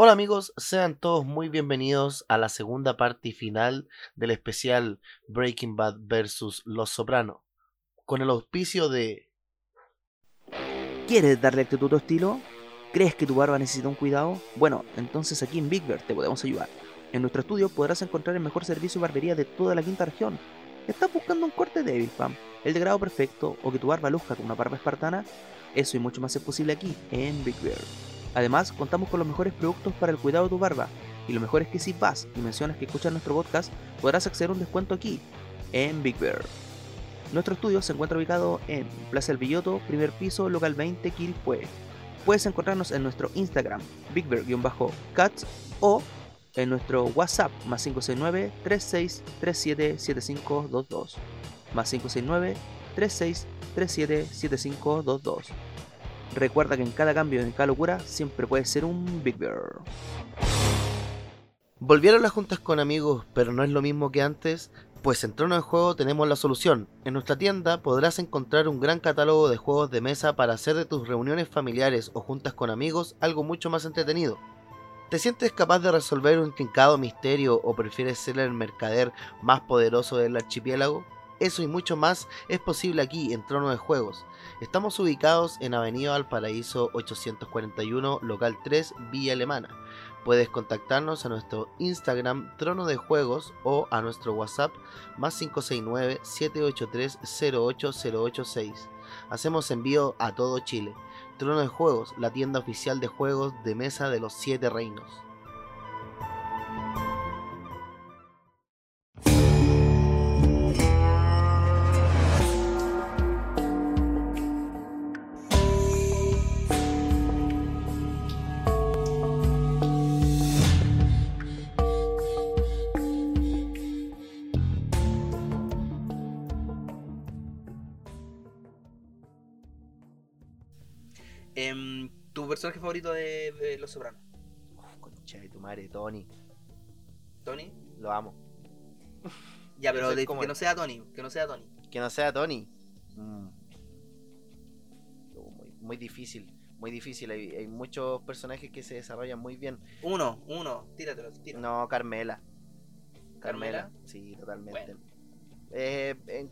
Hola amigos, sean todos muy bienvenidos a la segunda parte y final del especial Breaking Bad vs. Los Soprano, con el auspicio de... ¿Quieres darle actitud a tu estilo? ¿Crees que tu barba necesita un cuidado? Bueno, entonces aquí en Big Bear te podemos ayudar. En nuestro estudio podrás encontrar el mejor servicio de barbería de toda la quinta región. ¿Estás buscando un corte débil, fam? ¿El de grado perfecto o que tu barba luzca con una barba espartana? Eso y mucho más es posible aquí, en Big Bear. Además, contamos con los mejores productos para el cuidado de tu barba. Y lo mejor es que si vas y mencionas que escuchas nuestro podcast, podrás acceder a un descuento aquí, en Big Bear. Nuestro estudio se encuentra ubicado en Plaza El Villoto, primer piso, local 20, Quilpue. Puedes encontrarnos en nuestro Instagram, bigbear-cats, o en nuestro WhatsApp, más 569 3637 7522 más 569 3637 7522 Recuerda que en cada cambio, en cada locura, siempre puede ser un Big Bear. ¿Volvieron las juntas con amigos, pero no es lo mismo que antes? Pues en Trono de Juego tenemos la solución. En nuestra tienda podrás encontrar un gran catálogo de juegos de mesa para hacer de tus reuniones familiares o juntas con amigos algo mucho más entretenido. ¿Te sientes capaz de resolver un intrincado misterio o prefieres ser el mercader más poderoso del archipiélago? Eso y mucho más es posible aquí en Trono de Juegos. Estamos ubicados en Avenida Valparaíso 841, local 3, Villa Alemana. Puedes contactarnos a nuestro Instagram Trono de Juegos o a nuestro WhatsApp más 569-783-08086. Hacemos envío a todo Chile. Trono de Juegos, la tienda oficial de juegos de mesa de los siete reinos. ¿Tu personaje favorito de, de Los Sopranos? Concha de tu madre, Tony. ¿Tony? Lo amo. Ya, pero de- que no sea Tony, que no sea Tony. Que no sea Tony. Mm. Uh, Muy, muy difícil, muy difícil. Hay, hay muchos personajes que se desarrollan muy bien. Uno, uno, tíratelo, tira. No, Carmela. Carmela, ¿Carmela? sí, totalmente. Bueno. Eh, en,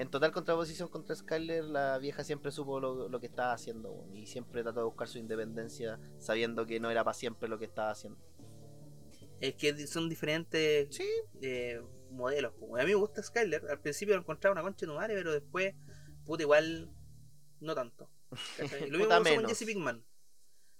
en total contraposición contra Skyler, la vieja siempre supo lo, lo que estaba haciendo y siempre trató de buscar su independencia sabiendo que no era para siempre lo que estaba haciendo. Es que son diferentes Sí, eh, modelos. A mí me gusta Skyler. Al principio lo encontraba una concha de tu madre, pero después, puta, igual, no tanto. Lo mismo me pasó con. Jesse Pinkman.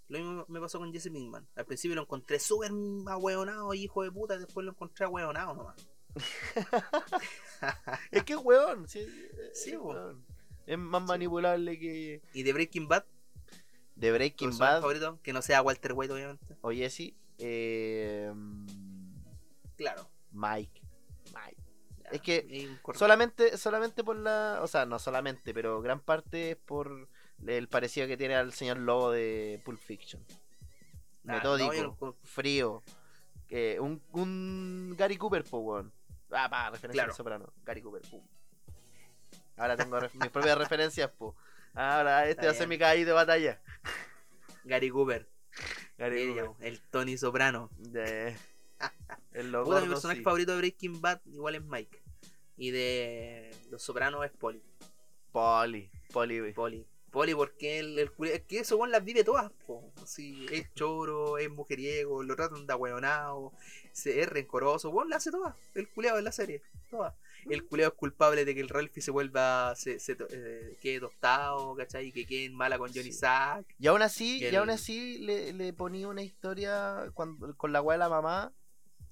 Lo mismo me pasó con Jesse Pinkman. Al principio lo encontré súper ahueonado, hijo de puta, después lo encontré ahueonado nomás. es que es weón. Sí, Sí, es, weón. Es más Sí. manipulable que y de Breaking Bad, de Breaking Bad favorito, que no sea Walter White, obviamente. o Jesse. eh, Claro. Mike. Mike. Es que. Solamente, solamente por la. O sea, no solamente, pero gran parte es por el parecido que tiene al señor Lobo de Pulp Fiction. Ah, Metódico, no, yo no- frío. eh, un, un Gary Cooper, po, weón. Ah, pa, referencia Claro. al soprano. Gary Cooper, pum. Ahora tengo mis propias referencias, po. Ahora este Está va a ser mi caballo de batalla. Gary Cooper. Gary Cooper. el Tony Soprano. De- El loco. Mi personaje favorito de Breaking Bad igual es Mike. Y de Los Sopranos es Polly. Poli. Poli. Poli. Poli porque el, el es que eso weón las vive todas, po. Así, es choro, es mujeriego, lo tratan de ahueonado, se- es rencoroso, weón la hace todas, el culeado en la serie, todas. El culeado es culpable de que el Ralphie se vuelva, se, se eh, quede tostado, ¿cachai? Y que quede mala con Johnny Sí. Sack. Y aún así, y aún así le, le ponía una historia cuando, con la weá de la mamá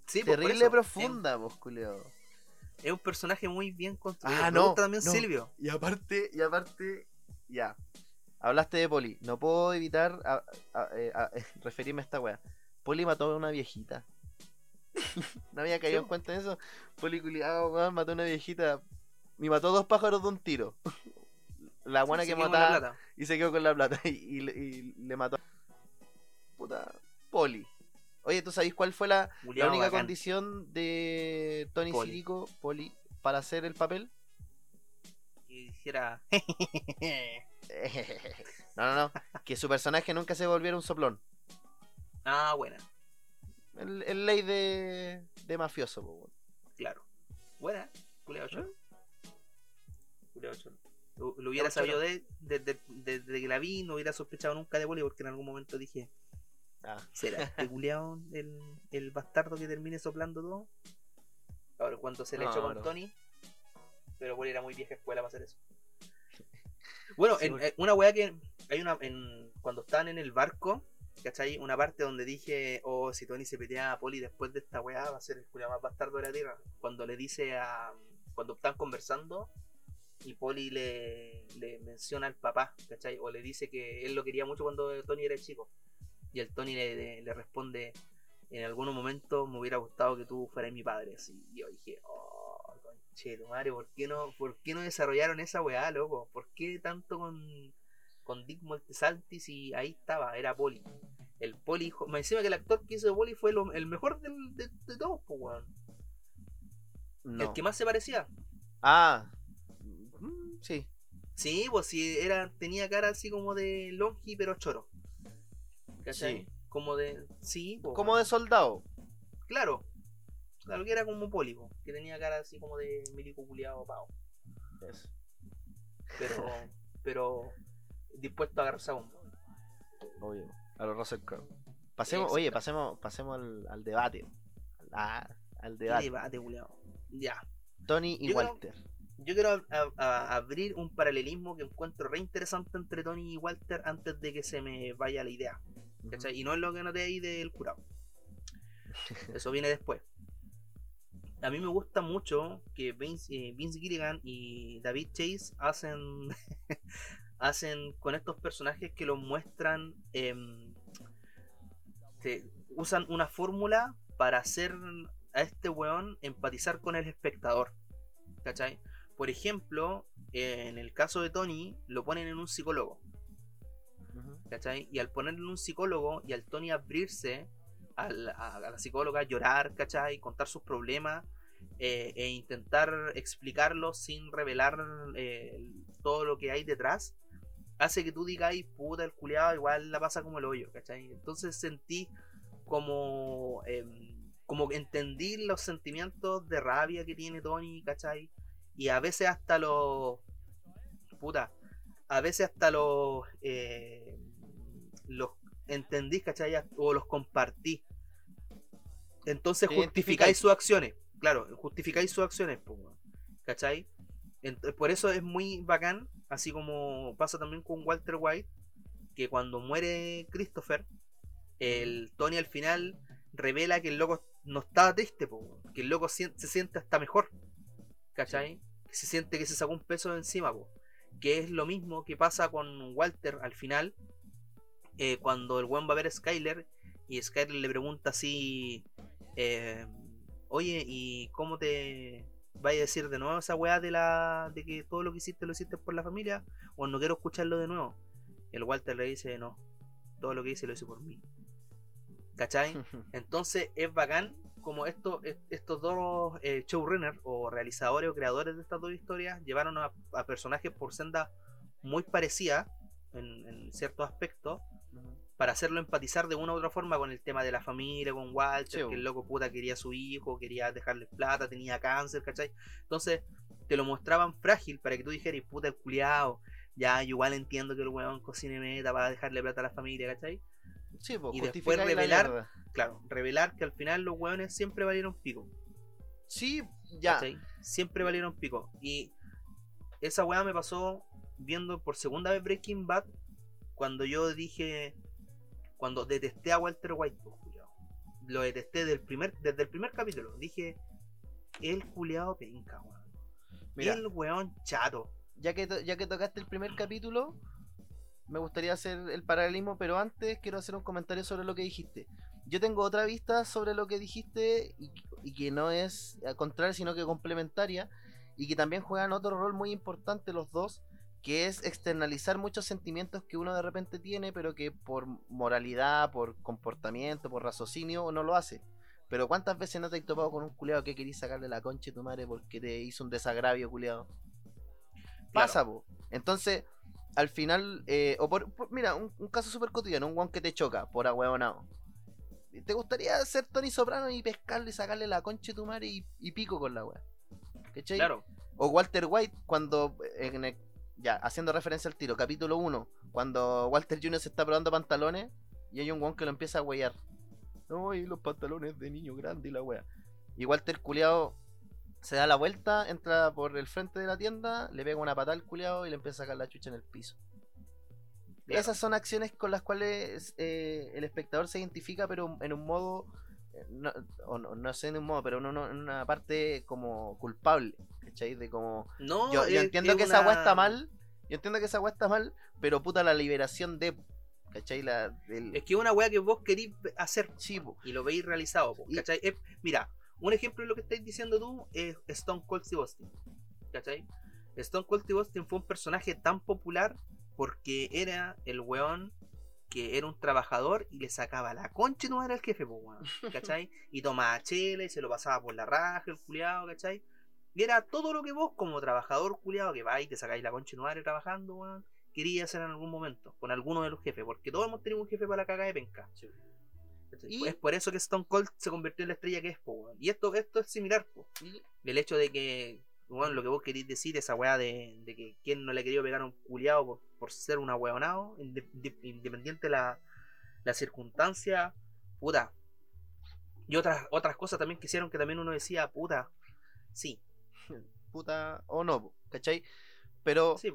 Sí, pues, terrible profunda, pues, culeo. Es, es un personaje muy bien construido. Ah, no, también no. Silvio. Y aparte, y aparte, ya. Hablaste de Poli. No puedo evitar a- a- eh, a- eh, referirme a esta weá. Poli mató a una viejita. no había caído en cuenta de eso. Poli culiado, weón, mató a una viejita. Y mató dos pájaros de un tiro. La buena que mataba y se quedó con la plata. Y, y le- y le mató. Puta. Poli. Oye, ¿tú sabés cuál fue la, única bacán. condición de Tony Poli. Poli, para hacer el papel? No, no, no. Que su personaje nunca se volviera un soplón. Ah, buena. El, el ley de, de mafioso, po. Claro. Buena, culeado choro. ¿Eh? Culeado choro. Lo, lo hubiera sabido de- desde desde que la vi, no hubiera sospechado nunca de Poli, porque en algún momento dije, Ah, ¿será este culeado el, el bastardo que termine soplando todo? Ahora, cuando se le No, echó con no. Tony, pero Poli era muy vieja escuela para hacer eso. Bueno, Sí, en- eh, una weá que hay una, en, cuando estaban en el barco, ¿cachai? Una parte donde dije, oh, si Tony se pelea a Poli después de esta weá, va a ser el culiao más bastardo de la tierra. Cuando le dice a. Cuando están conversando y Poli le, le menciona al papá, ¿cachai? O le dice que él lo quería mucho cuando Tony era chico. Y el Tony le, le- le responde, en algún momento me hubiera gustado que tú fueras mi padre. Así, y yo dije, oh, conchero, madre, ¿por qué no, por qué no desarrollaron esa weá, loco? ¿Por qué tanto con, con Dick Moltesantis y ahí estaba, era Poli? El Poli, me encima que el actor que hizo de Poli fue lo- el mejor del- de, de todos, pues, weón. no. El que más se parecía. Ah, mm, sí. Sí, pues sí, era, tenía cara así como de longi, pero choro. ¿Cachai? Sí. Como de. Sí, pues, Como de soldado. Claro. Claro que era como Poli, po, que tenía cara así como de milico culiado pavo. Pero. pero. dispuesto a agarrarse a un. Obvio. A los Russell Crowe. Pasemos, oye, pasemos, pasemos al, al debate. A- al Qué debate. debate, culiao. Ya. Tony y Yo Walter. Yo quiero a- a- a- abrir un paralelismo que encuentro re interesante entre Tony y Walter antes de que se me vaya la idea. Y no es lo que noté ahí del curado. Eso viene después. A mí me gusta mucho que Vince, eh, Vince Gilligan y David Chase hacen hacen con estos personajes que los muestran em, te- usan una fórmula para hacer a este weón empatizar con el espectador. ¿Cachai? Por ejemplo, en el caso de Tony, lo ponen en un psicólogo. ¿cachai? Y al ponerle un psicólogo y al Tony abrirse a, la psicóloga, llorar, ¿cachai? Contar sus problemas eh, e intentar explicarlos sin revelar eh, todo lo que hay detrás, hace que tú digas, ay, puta, el culiado igual la pasa como el hoyo, ¿cachai? Entonces sentí como, em, como entendí los sentimientos de rabia que tiene Tony, ¿cachai? Y a veces hasta los... Puta, a veces hasta los eh, los entendí, ¿cachai? O los compartí. Entonces justificáis sus acciones. Claro, justificáis sus acciones, weón. ¿cachai? Ent- por eso es muy bacán, así como pasa también con Walter White, que cuando muere Christopher, el Tony al final revela que el loco no estaba triste, po, que el loco se siente hasta mejor, ¿cachai? Que se siente que se sacó un peso de encima, po que es lo mismo que pasa con Walter al final, eh, cuando el buen va a ver a Skyler y Skyler le pregunta así, eh, oye, ¿y cómo te vaya a decir de nuevo esa weá de, la, de que todo lo que hiciste lo hiciste por la familia? O no quiero escucharlo de nuevo. El Walter le dice, no, todo lo que hice lo hice por mí. ¿Cachai? Entonces es bacán como esto, est- estos dos eh, showrunners o realizadores o creadores de estas dos historias llevaron a, a personajes por senda muy parecidas en, en ciertos aspectos para hacerlo empatizar de una u otra forma con el tema de la familia, con Walter, Sí, que el loco puta quería a su hijo, quería dejarle plata, tenía cáncer, ¿cachai? Entonces te lo mostraban frágil para que tú dijeras, puta el culiao, ya yo igual entiendo que el weón cocine meta para dejarle plata a la familia, ¿cachai? Sí, pues, Y después revelar-. Claro, revelar que al final los weones siempre valieron pico. Sí, ya. ¿cachai? Siempre valieron pico. Y esa weá me pasó viendo por segunda vez Breaking Bad. Cuando yo dije. Cuando detesté a Walter White, pues. Lo detesté del primer, desde el primer capítulo. Dije. El culiado penca, weón. Mira, El weón chato. ya que, ya que tocaste el primer capítulo, me gustaría hacer el paralelismo, pero antes quiero hacer un comentario sobre lo que dijiste. Yo tengo otra vista sobre lo que dijiste y, y que no es eh, contraria, sino que complementaria, y que también juegan otro rol muy importante los dos, que es externalizar muchos sentimientos que uno de repente tiene, pero que por moralidad, por comportamiento, por raciocinio, no lo hace. Pero ¿cuántas veces no te has topado con un culeado que querís sacarle la concha de tu madre porque te hizo un desagravio, culeado? Pasa, po. Entonces, al final, eh, o por, por- mira, un, un caso súper cotidiano, un guan que te choca por ahueonado. ¿Te gustaría ser Tony Soprano y pescarlo y sacarle la concha de tu madre y, y pico con la weá? ¿Cachai? Claro. O Walter White cuando en el- ya, haciendo referencia al tiro, capítulo 1, cuando Walter Jr. se está probando pantalones y hay un weón que lo empieza a huear. No, y los pantalones de niño grande y la wea. Y Walter culiao se da la vuelta, entra por el frente de la tienda, le pega una patada al culiao y le empieza a sacar la chucha en el piso. Claro. Esas son acciones con las cuales eh, el espectador se identifica, pero en un modo, eh, no, o no, no sé en un modo, pero en una, en una parte como culpable, ¿cachai? De como, No, yo, entiendo que esa weá está mal, yo entiendo que esa weá está mal, pero puta la liberación de, ¿cachai? La, del... Es que es una weá que vos querís hacer Sí, po. y lo veis realizado, po, Y- ¿cachai? Es- mira, un ejemplo de lo que estáis diciendo tú es Stone Cold Steve Austin, ¿cachai? Stone Cold Steve Austin fue un personaje tan popular porque era el weón que era un trabajador y le sacaba la concha y no era el jefe, po, weón, ¿cachai? Y tomaba chela y se lo pasaba por la raja, el culiado, ¿cachai? Y era todo lo que vos, como trabajador culiado, que vais y te sacáis la concha y no madre trabajando, weón, quería hacer en algún momento, con alguno de los jefes, porque todos hemos tenido un jefe para la caga de penca. Y- Es por eso que Stone Cold se convirtió en la estrella que es, po, weón. Y esto, esto es similar, po. Y- El hecho de que, weón, lo que vos queréis decir, esa weá de, de que quien no le quería pegar a un culiado por, por ser una weonado, inde- inde- independiente la, la circunstancia, puta. Y otras, otras cosas también que hicieron que también uno decía, puta, sí, puta o no, ¿cachai? Pero sí,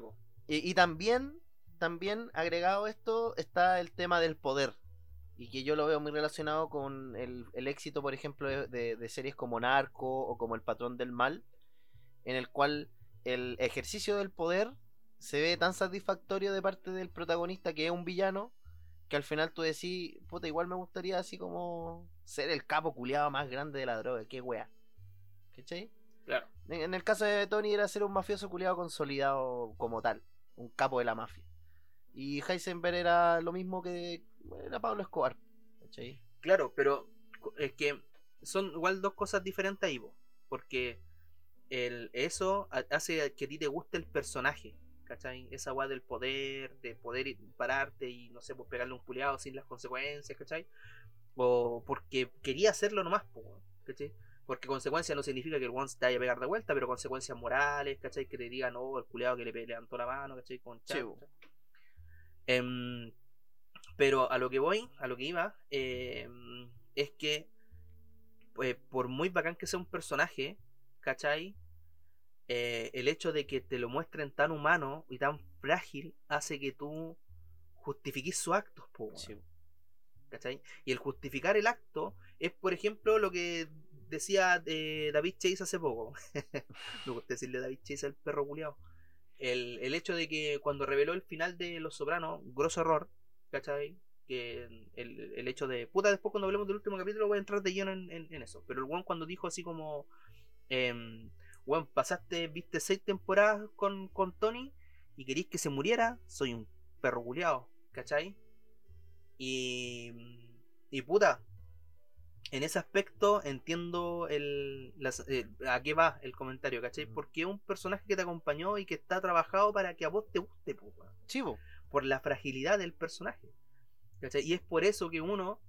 y, y también también agregado esto está el tema del poder y que yo lo veo muy relacionado con el, el éxito, por ejemplo, de, de- de series como Narco o como El Patrón del Mal, en el cual el ejercicio del poder se ve tan satisfactorio de parte del protagonista que es un villano que al final tú decís, puta, igual me gustaría así como ser el capo culiado más grande de la droga, qué wea. ¿Cachai? Claro. En en el caso de Tony era ser un mafioso culiado consolidado como tal, un capo de la mafia. Y Heisenberg era lo mismo que era Pablo Escobar. ¿cachai? Claro, pero es que son igual dos cosas diferentes ahí, po, porque el, eso ha- hace que a ti te guste el personaje, ¿cachai? Esa weá del poder, de poder pararte y no sé, pues pegarle un culiado sin las consecuencias, ¿cachai? O porque quería hacerlo nomás, ¿cachai? Porque consecuencias no significa que el one te vaya a pegar de vuelta, pero consecuencias morales, ¿cachai? Que te digan, oh, el culiado que le levantó la mano, ¿cachai? Con Sí, po. ¿cachai? Em, pero a lo que voy, a lo que iba, em, es que pues, por muy bacán que sea un personaje, ¿cachai? Eh, el hecho de que te lo muestren tan humano y tan frágil hace que tú justifiques sus actos, po, Sí. ¿cachai? Y el justificar el acto es, por ejemplo, lo que decía eh, David Chase hace poco. Me gusta decirle David Chase al perro culiao. El, el hecho de que cuando reveló el final de Los Sopranos, grosso error, ¿cachai? Que el, el hecho de. Puta, después cuando hablemos del último capítulo voy a entrar de lleno en, en- eso. Pero el one cuando dijo así como. weón, pasaste, viste seis temporadas con, con Tony y querís que se muriera, soy un perro culiao, ¿cachai? Y. Y puta. En ese aspecto entiendo el, las- eh, a qué va el comentario, ¿cachai? Ujú. Porque es un personaje que te acompañó y que está trabajado para que a vos te guste, Sí, po. por la fragilidad del personaje. ¿cachai? Y es por eso que uno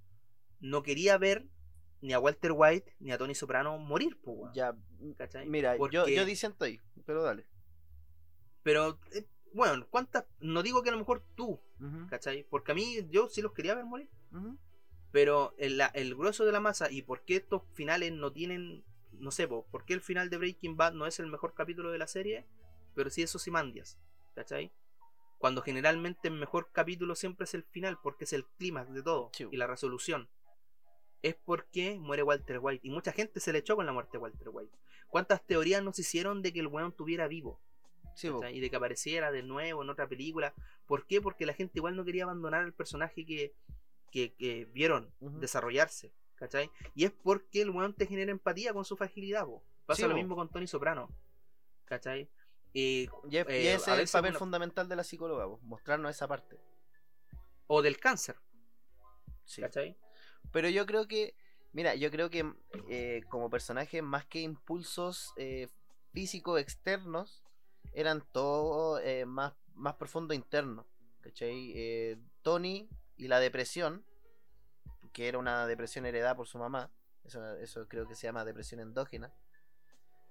no quería ver ni a Walter White ni a Tony Soprano morir, weón, Ya, ¿cachai? mira, yo, Porque- yo disiento ahí, pero dale. Pero, eh, bueno, ¿cuántas? No digo que a lo mejor tú, Ujú, ¿cachai? Porque a mí yo sí los quería ver morir. ujú. Pero el, grueso de la masa y por qué estos finales no tienen, no sé, po, por qué el final de Breaking Bad no es el mejor capítulo de la serie, pero sí esos Simandias, ¿cachai? Cuando generalmente el mejor capítulo siempre es el final, porque es el clímax de todo Sí. y la resolución. Es porque muere Walter White. Y mucha gente se le echó con la muerte de Walter White. ¿Cuántas teorías nos hicieron de que el weón tuviera vivo? Sí, y de que apareciera de nuevo en otra película. ¿Por qué? Porque la gente igual no quería abandonar al personaje que, que, que vieron desarrollarse. ¿cachai? Y es porque el weón te genera empatía con su fragilidad. po. Pasa Sí, lo mismo con Tony Soprano. ¿cachai? Y, Y, es- y eh, ese es el papel fundamental de la psicóloga, mostrarnos esa parte. o del cáncer. Sí. ¿cachai? Pero yo creo que, mira, yo creo que eh, como personaje, más que impulsos eh, físicos externos, eran todo más, más profundo interno. ¿Cachai? Tony y la depresión, que era una depresión heredada por su mamá. Eso, eso creo que se llama depresión endógena.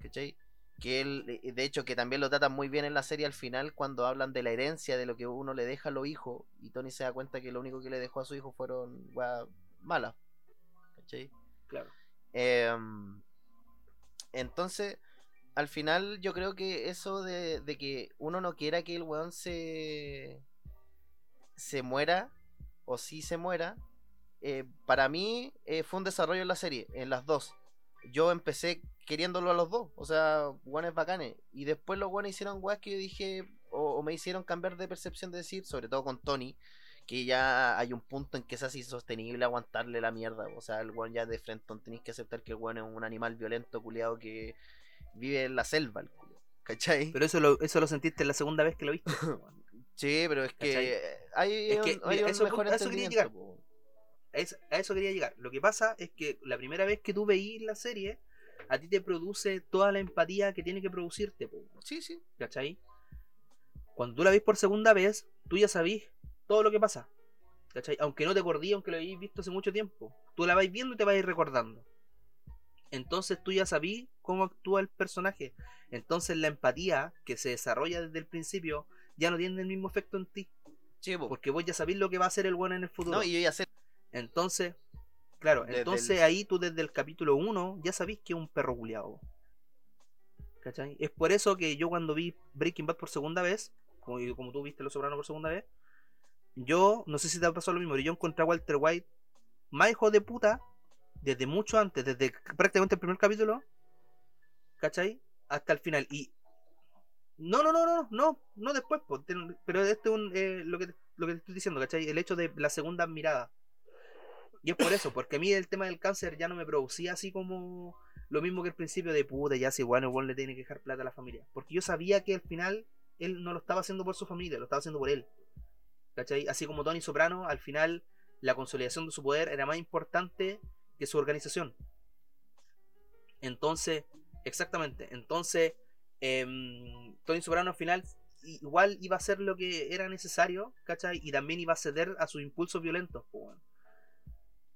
¿Cachai? Que él, de hecho, que también lo tratan muy bien en la serie al final cuando hablan de la herencia, de lo que uno le deja a los hijos. Y Tony se da cuenta que lo único que le dejó a su hijo fueron malas. ¿Cachai? Claro. Em, entonces, al final yo creo que eso de, de, que uno no quiera que el weón se, se muera, o si se muera, eh, para mí eh, fue un desarrollo en la serie, en las dos. Yo empecé queriéndolo a los dos, o sea, guanes bacanes. Y después los guanes hicieron guas que yo dije, o, me hicieron cambiar de percepción de decir, sobre todo con Tony, que ya hay un punto en que es así sostenible aguantarle la mierda. O sea, el guan ya de frente tenéis que aceptar que el guan es un animal violento, culiado, que vive en la selva, el culo. ¿Cachai? Pero eso lo, eso lo sentiste la segunda vez que lo viste. sí, pero es que hay, es que, hay eso, mejor a eso quería llegar. A eso, quería llegar. Lo que pasa es que la primera vez que tú veís la serie, a ti te produce toda la empatía que tiene que producirte. Po. Sí, sí. ¿Cachai? Cuando tú la ves por segunda vez, tú ya sabís todo lo que pasa. ¿Cachai? Aunque no te acordí, aunque lo hayáis visto hace mucho tiempo. Tú la vais viendo y te vais recordando entonces tú ya sabís cómo actúa el personaje. Entonces la empatía que se desarrolla desde el principio ya no tiene el mismo efecto en ti. porque vos ya sabés lo que va a hacer el bueno en el futuro. No, y yo ya sé. Entonces, claro, entonces ahí tú desde el capítulo 1 ya sabís que es un perro culiado. ¿Cachai? Es por eso que yo cuando vi Breaking Bad por segunda vez, como, como tú viste Los Sopranos por segunda vez, yo, no sé si te ha pasado lo mismo, pero yo encontré a Walter White más hijo de puta desde mucho antes, desde prácticamente el primer capítulo, ¿cachai? Hasta el final. Y. No, no, no, no, no, no después, pero este es eh, lo, que, lo que te estoy diciendo, ¿cachai? El hecho de la segunda mirada. Y es por eso, porque a mí el tema del cáncer ya no me producía así como lo mismo que el principio de puta, ya si bueno, igual le tiene que dejar plata a la familia. Porque yo sabía que al final él no lo estaba haciendo por su familia, lo estaba haciendo por él. ¿Cachai? Así como Tony Soprano, al final la consolidación de su poder era más importante que su organización. Entonces, exactamente, entonces em, Tony Soprano al final igual iba a hacer lo que era necesario, ¿cachai? Y también iba a ceder a sus impulsos violentos.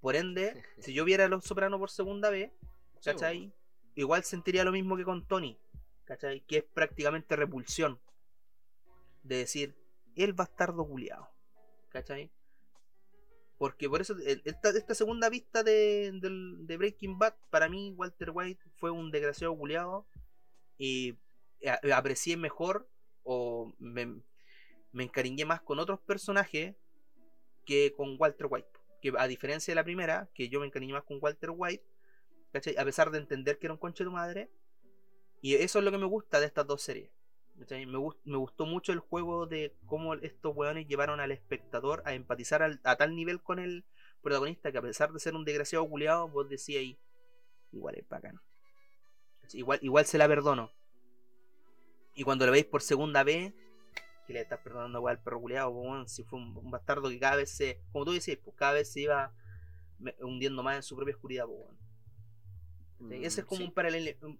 Por ende, si yo viera a Los Sopranos por segunda vez, ¿cachai? Igual sentiría lo mismo que con Tony, ¿cachai? Que es prácticamente repulsión. De decir, el bastardo culiado, ¿cachai? Porque por eso, esta, segunda vista de, Breaking Bad, para mí, Walter White fue un desgraciado culiado. Y aprecié mejor o me, me encariñé más con otros personajes que con Walter White. Que a diferencia de la primera, que yo me encariñé más con Walter White, a pesar de entender que era un conche de tu madre. Y eso es lo que me gusta de estas dos series. Me, gustó mucho el juego de cómo estos weones llevaron al espectador a empatizar a tal nivel con el protagonista que a pesar de ser un desgraciado culiado, vos decíais, igual es bacán. Igual, igual se la perdono. Y cuando lo veis por segunda vez, que le estás perdonando al perro culiado, si fue un, bastardo que cada vez se, como tú decís, pues cada vez se iba hundiendo más en su propia oscuridad, ese es mm, como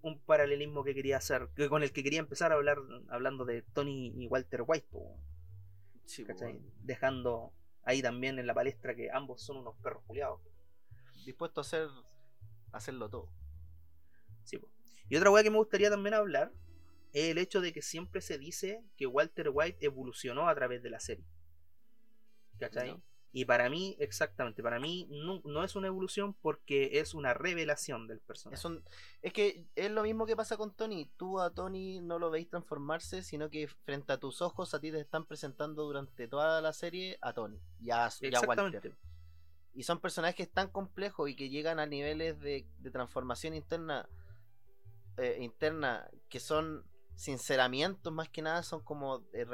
un, paralelismo que quería hacer, que con el que quería empezar a hablar hablando de Tony y Walter White, dejando ahí también en la palestra que ambos son unos perros culiados. Dispuesto a hacer hacerlo todo. Y otra weá que me gustaría también hablar es el hecho de que siempre se dice que Walter White evolucionó a través de la serie. ¿Cachai? Y para mí, exactamente, para mí no, es una evolución porque es una revelación del personaje. Es, es que es lo mismo que pasa con Tony. Tú a Tony no lo veis transformarse, sino que frente a tus ojos a ti te están presentando durante toda la serie a Tony y a, Walter. Y son personajes tan complejos y que llegan a niveles de, transformación interna, eh, interna que son sinceramientos más que nada, son como eh,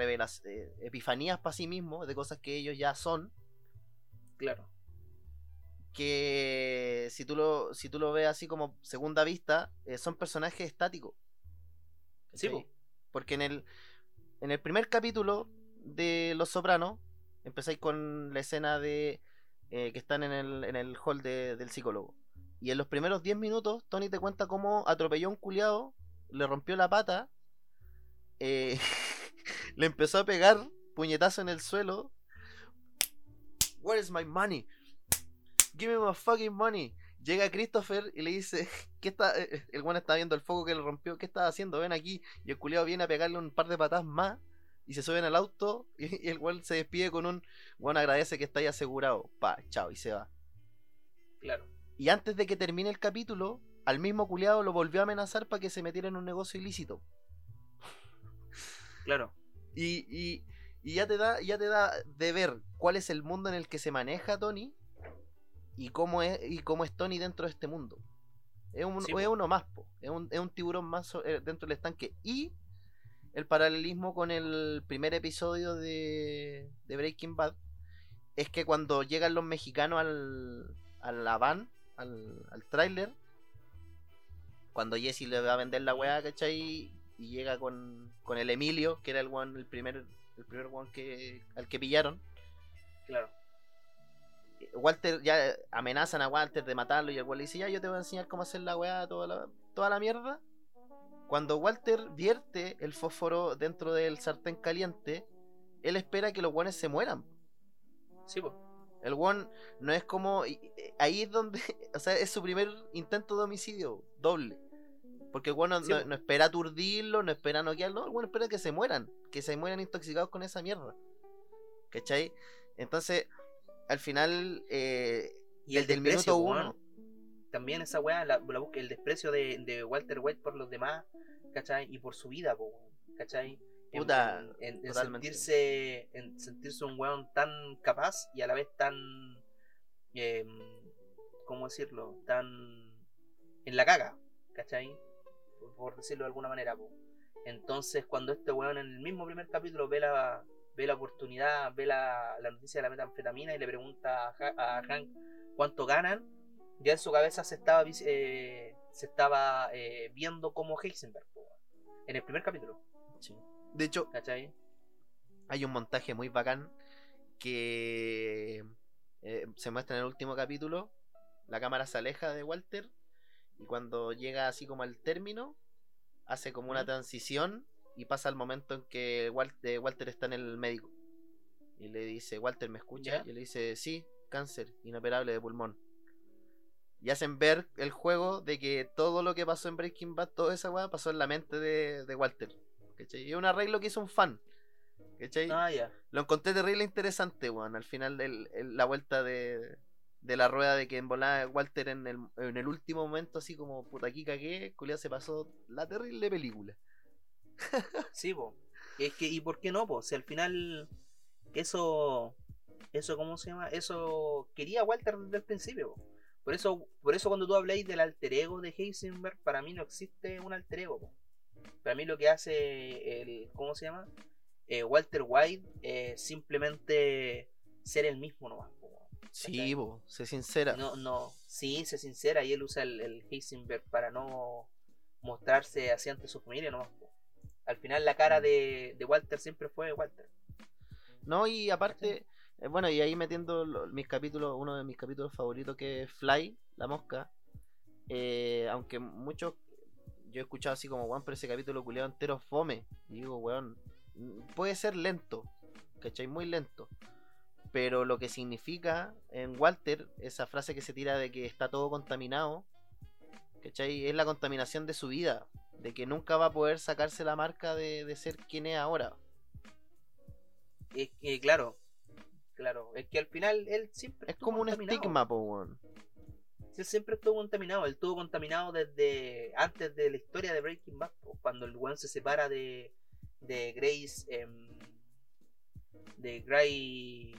eh, epifanías para sí mismos de cosas que ellos ya son Claro. Que si tú lo, si tú lo ves así como segunda vista, eh, son personajes estáticos. Sí, porque en el, en el primer capítulo de Los Sopranos, empezáis con la escena de eh, que están en el, en el hall del psicólogo. Y en los primeros 10 minutos, Tony te cuenta cómo atropelló a un culiado, le rompió la pata, eh, le empezó a pegar puñetazo en el suelo Where is my money? give me my fucking money. Llega Christopher y le dice, ¿qué está? eh, El weón está viendo el foco que le rompió, ¿qué estás haciendo? Ven aquí. Y el culiado viene a pegarle un par de patas más y se suben al auto y, el weón se despide con un, weón agradece que está ahí asegurado. Pa, chao, y se va. Claro. Y antes de que termine el capítulo, al mismo culiado lo volvió a amenazar para que se metiera en un negocio ilícito. Claro. Y, y, y ya te da, ya te da de ver cuál es el mundo en el que se maneja Tony y cómo es, y cómo es Tony dentro de este mundo. Es, un, Sí, es uno más, po. Es, un, es un tiburón más eh, dentro del estanque. Y el paralelismo con el primer episodio de, de Breaking Bad es que cuando llegan los mexicanos al, a la van, al, al tráiler, cuando Jesse le va a vender la weá, ¿cachai? Y llega con, con el Emilio, que era el one, el primer, el primer one que, al que pillaron. Claro. Walter ya amenazan a Walter de matarlo y el weón le dice, ya yo te voy a enseñar cómo hacer la weá, toda la, toda la mierda. Cuando Walter vierte el fósforo dentro del sartén caliente, él espera que los guanes se mueran. Sí, pues. El one no es como. y- Ahí es donde. O sea, es su primer intento de homicidio doble. Porque el one no, Sí, no- espera aturdirlo, no espera noquearlo. El one espera que se mueran. Que se mueran intoxicados con esa mierda. ¿Cachai? Entonces, al final. Eh, Y el desde el desprecio, minuto uno. También esa weá, la, la busca- el desprecio de, de Walter White por los demás, ¿cachai? Y por su vida, po, ¿cachai? En- Puta, en, en- en totalmente. sentirse en sentirse un weón tan capaz y a la vez tan em, ¿cómo decirlo? tan en la caga, ¿cachai? Por, decirlo de alguna manera, po. Entonces cuando este weón en el mismo primer capítulo ve la ve la oportunidad, ve la, la noticia de la metanfetamina y le pregunta a, Ha- a Hank cuánto ganan, ya en su cabeza se estaba eh, se estaba eh, viendo como Heisenberg, po, en el primer capítulo, Sí. De hecho, ¿cachai? hay un montaje muy bacán que eh, se muestra en el último capítulo. La cámara se aleja de Walter y cuando llega así como al término, hace como una transición y pasa al momento en que Walter, Walter está en el médico. Y le dice, Walter, ¿me escucha? ¿Ya? Y le dice, sí, cáncer, inoperable de pulmón. Y hacen ver el juego de que todo lo que pasó en Breaking Bad, toda esa weá, pasó en la mente de, de Walter. ¿Cachai? Y es un arreglo que hizo un fan. ¿Cachai? Ah. Lo encontré terrible interesante, weón. Al final del el- la vuelta de, de la rueda de que en volada Walter en el, en el último momento, así como puta aquí cagué, culiao se pasó la terrible película. Sí, po. Es que, ¿y por qué no, po? Si al final eso, eso, ¿cómo se llama? Eso quería Walter desde el principio, po. Por eso, por eso cuando tú habláis del alter ego de Heisenberg, para mí no existe un alter ego, po. Para mí lo que hace el, ¿cómo se llama? Eh, Walter White es simplemente ser el mismo nomás. Sí, bo, sé sincera. No, no, sí, sé sincera, y él usa el, el Heisenberg para no mostrarse así ante su familia nomás. po. Al final la cara de, de Walter siempre fue Walter. No, y aparte, eh, bueno, y ahí metiendo mis capítulos, uno de mis capítulos favoritos que es Fly, la mosca. eh, aunque muchos, yo he escuchado así como, weón, pero ese capítulo culiado entero fome. Y digo, weón, mm, puede ser lento, ¿cachai? Muy lento. Pero lo que significa en Walter, esa frase que se tira de que está todo contaminado, ¿cachai? Es la contaminación de su vida, de que nunca va a poder sacarse la marca de, de ser quien es ahora. Es que, claro, claro, es que al final él siempre Es como un estigma, po, Él siempre estuvo contaminado. Él estuvo contaminado desde antes de la historia de Breaking Bad, cuando el weón se separa de, de Grace, em, de Gray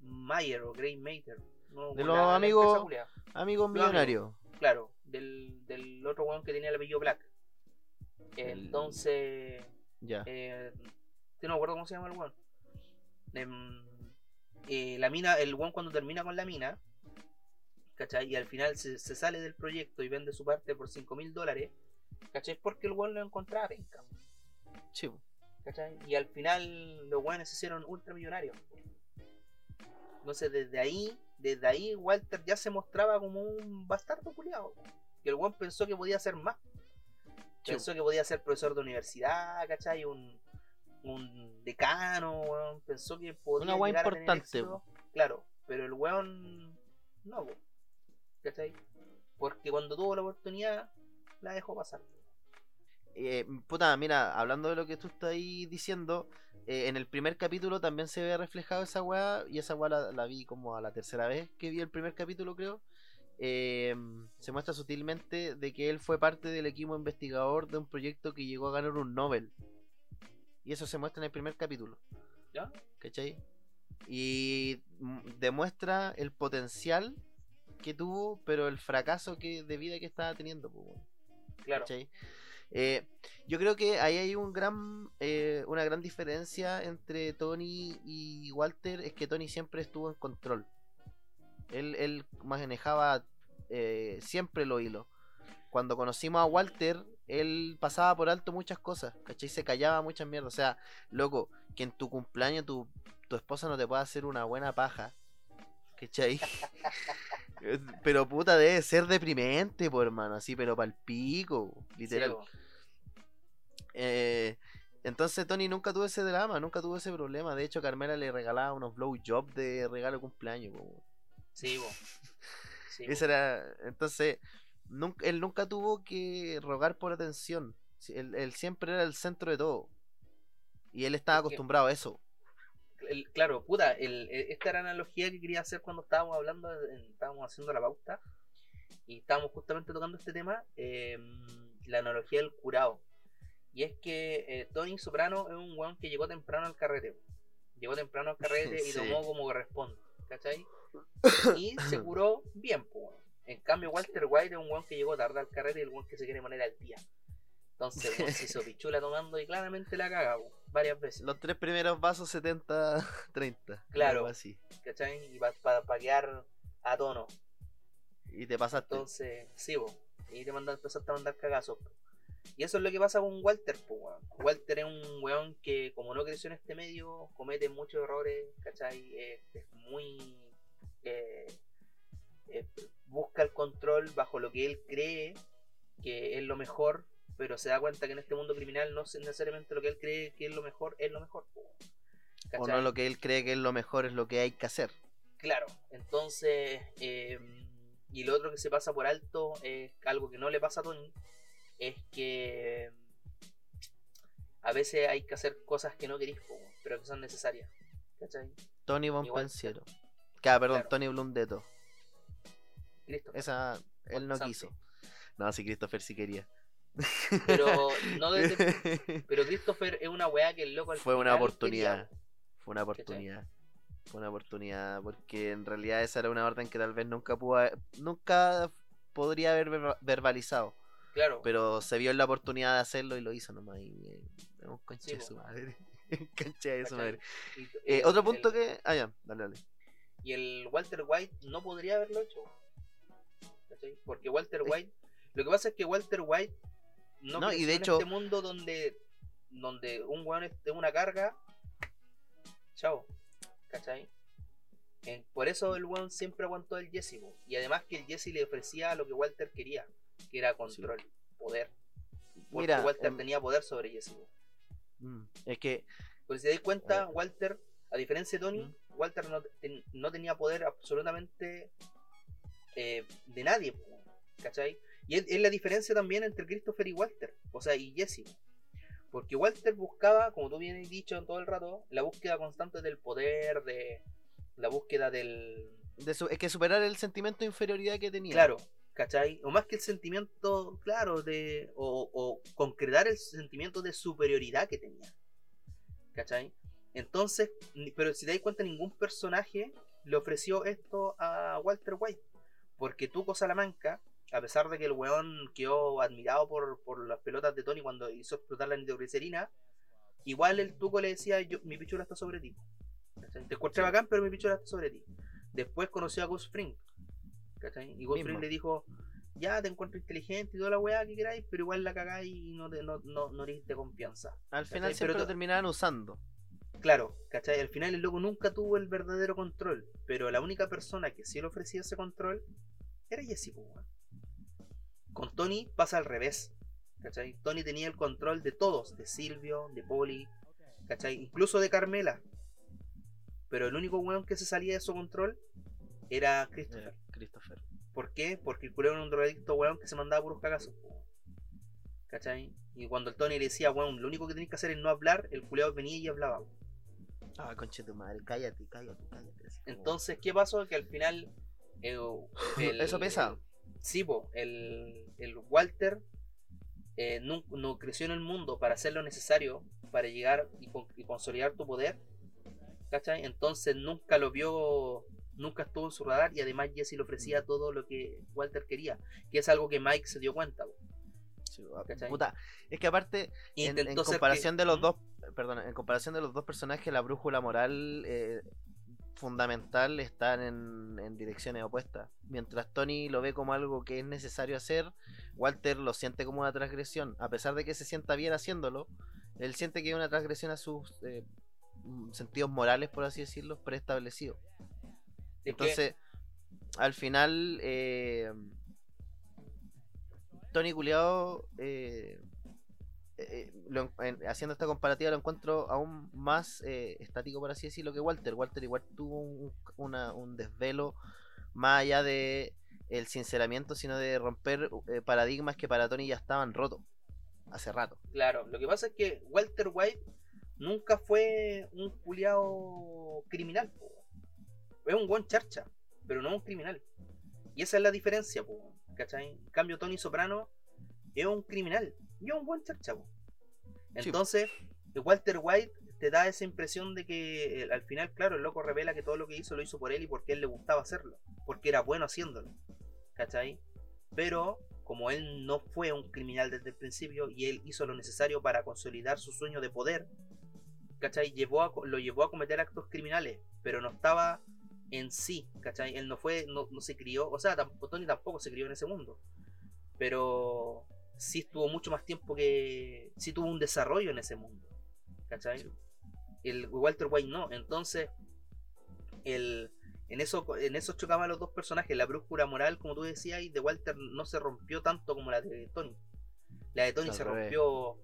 Mayer o Gray Mayer. ¿no? De los la amigos- millonarios. Claro, del, del otro weón que tenía el apellido Black. Entonces, Ya. eh, no me acuerdo cómo se llama el weón. Em, eh, la mina, el weón cuando termina con la mina, ¿cachai? Y al final se, se sale del proyecto y vende su parte por 5 mil dólares, ¿cachai? Porque el weón lo encontraba penca, po. ¿cachai? Y al final los weones se hicieron ultramillonarios. Entonces desde ahí, desde ahí Walter ya se mostraba como un bastardo culiado. Y el weón pensó que podía hacer más. Sí. Pensó que podía ser profesor de universidad, ¿cachai? Un, un decano, weón. Pensó que podía Una tener importante. Claro, pero el weón no, po. ¿cachai? Porque cuando tuvo la oportunidad, la dejó pasar. Eh, puta, mira, hablando de lo que tú estás ahí diciendo, eh, en el primer capítulo también se ve reflejado esa weá, y esa weá la, la vi como a la tercera vez que vi el primer capítulo, creo. Eh, se muestra sutilmente de que él fue parte del equipo investigador de un proyecto que llegó a ganar un Nobel. Y eso se muestra en el primer capítulo. ¿Ya? ¿Cachai? Y mm, demuestra el potencial que tuvo, pero el fracaso que de vida que estaba teniendo. pues. Claro. ¿cachai? Eh, yo creo que ahí hay un gran, eh, una gran diferencia entre Tony y Walter, es que Tony siempre estuvo en control. Él, él manejaba eh, siempre los hilos. Cuando conocimos a Walter, él pasaba por alto muchas cosas, ¿cachai? Se callaba muchas mierdas. O sea, loco, que en tu cumpleaños tu, tu esposa no te pueda hacer una buena paja, ¿cachai? pero puta, debe ser deprimente, por hermano, así, pero pa'l pico, literal. Sí. Eh, entonces Tony nunca tuvo ese drama, nunca tuvo ese problema. De hecho, Carmela le regalaba unos blowjobs de regalo de cumpleaños. po. Sí, po. Sí, era, entonces, nunca, él nunca tuvo que rogar por atención. Él, él siempre era el centro de todo. Y él estaba Es que- acostumbrado a eso. El- claro, puta, el, el- esta era la analogía que quería hacer cuando estábamos hablando, en- estábamos haciendo la pauta y estábamos justamente tocando este tema, eh, la analogía del curado. Y es que eh, Tony Soprano es un weón que llegó temprano al carrete. Llegó temprano al carrete y tomó como corresponde, ¿cachai? Y se curó bien, pues. En cambio, Walter White es un weón que llegó tarde al carrete y el weón que se quiere poner al día. Entonces, se hizo pichula tomando y claramente la caga, weón, varias veces. Los tres primeros vasos 70-30. Claro. así. ¿cachai? Y para quedar a tono. Y te pasaste. Entonces, sí, po. Y te manda, empezaste a mandar cagazos. Y eso es lo que pasa con Walter, weón. Walter es un weón que, como no creció en este medio, comete muchos errores, ¿cachai? Es, es muy. eh, eh, busca el control bajo lo que él cree que es lo mejor, pero se da cuenta que en este mundo criminal no es necesariamente lo que él cree que es lo mejor, es lo mejor, o no lo que él cree que es lo mejor es lo que hay que hacer. Claro, entonces, eh, y lo otro que se pasa por alto es algo que no le pasa a Tony, es que a veces hay que hacer cosas que no querís, pero que son necesarias. ¿Cachai? Tony Von Igual- Pensiero. Ah, perdón, Claro. Tony Blundeto. Esa él no quiso. No, sí, Christopher sí quería. Pero no desde- pero Christopher es una weá que el loco al Fue una oportunidad. quería, Fue una oportunidad. Fue una oportunidad. Porque en realidad esa era una orden que tal vez nunca pudo haber- nunca podría haber verba- verbalizado. Claro, Pero se vio en la oportunidad de hacerlo y lo hizo nomás. Y, eh, un Sí, de su madre. concha de su madre. Y- Eh, el- otro punto el- que. Ah, ya, dale, dale. Y el Walter White no podría haberlo hecho. ¿cachai? Porque Walter Es- White. Lo que pasa es que Walter White no, No, y de en hecho- este mundo donde, donde un weón es de una carga. Chao. ¿Cachai? En- por eso el weón siempre aguantó el Jesse. Y además que el Jesse le ofrecía lo que Walter quería, que era control, poder. Porque Mira, Walter em- tenía poder sobre Jesse. Mm, Es que. Porque si te das cuenta, Eh. Walter, a diferencia de Tony, Mm. Walter no, ten- no tenía poder absolutamente eh, de nadie, ¿cachai? Y es, es la diferencia también entre Christopher y Walter, o sea, y Jesse. Porque Walter buscaba, como tú bien has dicho todo el rato, la búsqueda constante del poder, de la búsqueda del... de su- es que superar el sentimiento de inferioridad que tenía. Claro, ¿cachai? O más que el sentimiento, claro, de... O, o concretar el sentimiento de superioridad que tenía. ¿Cachai? Entonces, pero si te das cuenta, ningún personaje le ofreció esto a Walter White. Porque Tuco Salamanca, a pesar de que el weón quedó admirado por, por las pelotas de Tony cuando hizo explotar la nitroglicerina, igual el Tuco le decía, yo, mi pichula está sobre ti. ¿Cachai? Te encuentro bacán, pero mi pichula está sobre ti. Después conoció a Gus Fring. ¿cachai? Y Gus. Fring le dijo, ya te encuentro inteligente y toda la weá que queráis, pero igual la cagáis y no, te, no, no, no eres de confianza. Al final siempre Pero lo terminaban usando. Claro, ¿cachai? Al final el loco nunca tuvo el verdadero control, pero la única persona que sí le ofrecía ese control era Jesse, po, weón. Con Tony pasa al revés, ¿cachai? Tony tenía el control de todos, de Silvio, de Polly, ¿cachai? Incluso de Carmela. Pero el único weón que se salía de su control era Christopher. Eh, Christopher. ¿Por qué? Porque el culeo era un drogadicto, weón, que se mandaba puros cagazos. ¿Cachai? Y cuando el Tony le decía, weón, lo único que tenés que hacer es no hablar, el culeo venía y hablaba. Ah, conche tu madre, cállate, cállate, cállate. como- Entonces, ¿qué pasó? Que al final. eh, el- Eso pesa. Sí, po, el, el Walter eh, no, no creció en el mundo para hacer lo necesario para llegar y, con- y consolidar tu poder. ¿Cachai? Entonces nunca lo vio, nunca estuvo en su radar y además Jesse le ofrecía todo lo que Walter quería, que es algo que Mike se dio cuenta. Sí, ah, puta, es que aparte, en, comparación que- de los ¿Mm? dos, perdón, en comparación de los dos personajes, la brújula moral eh, fundamental están en, en direcciones opuestas. Mientras Tony lo ve como algo que es necesario hacer, Walter lo siente como una transgresión. A pesar de que se sienta bien haciéndolo, él siente que es una transgresión a sus eh, mm, sentidos morales, por así decirlo, preestablecidos. Que- Entonces, al final, eh, Tony Culeado, eh, eh, haciendo esta comparativa, lo encuentro aún más eh, estático, por así decirlo, que Walter. Walter igual tuvo un, un desvelo más allá de el sinceramiento, sino de romper eh, paradigmas que para Tony ya estaban rotos hace rato. Claro, lo que pasa es que Walter White nunca fue un culiao criminal. Es un buen charcha, pero no un criminal. Y esa es la diferencia, po, ¿cachai? En cambio, Tony Soprano es un criminal y es un buen po. Entonces, Walter White te da esa impresión de que eh, al final, claro, el loco revela que todo lo que hizo lo hizo por él y porque él le gustaba hacerlo, porque era bueno haciéndolo, ¿cachai? Pero como él no fue un criminal desde el principio y él hizo lo necesario para consolidar su sueño de poder, ¿cachai? Llevó a lo llevó a cometer actos criminales, pero no estaba en sí, ¿cachai? Él no fue, no, no se crió, o sea, tampoco, Tony tampoco se crió en ese mundo, pero sí estuvo mucho más tiempo que, sí tuvo un desarrollo en ese mundo, ¿cachai? El Walter White no, entonces, el, en eso, en eso chocaban los dos personajes. La brújula moral, como tú decías, y de Walter no se rompió tanto como la de Tony. La de Tony Al se revés. rompió.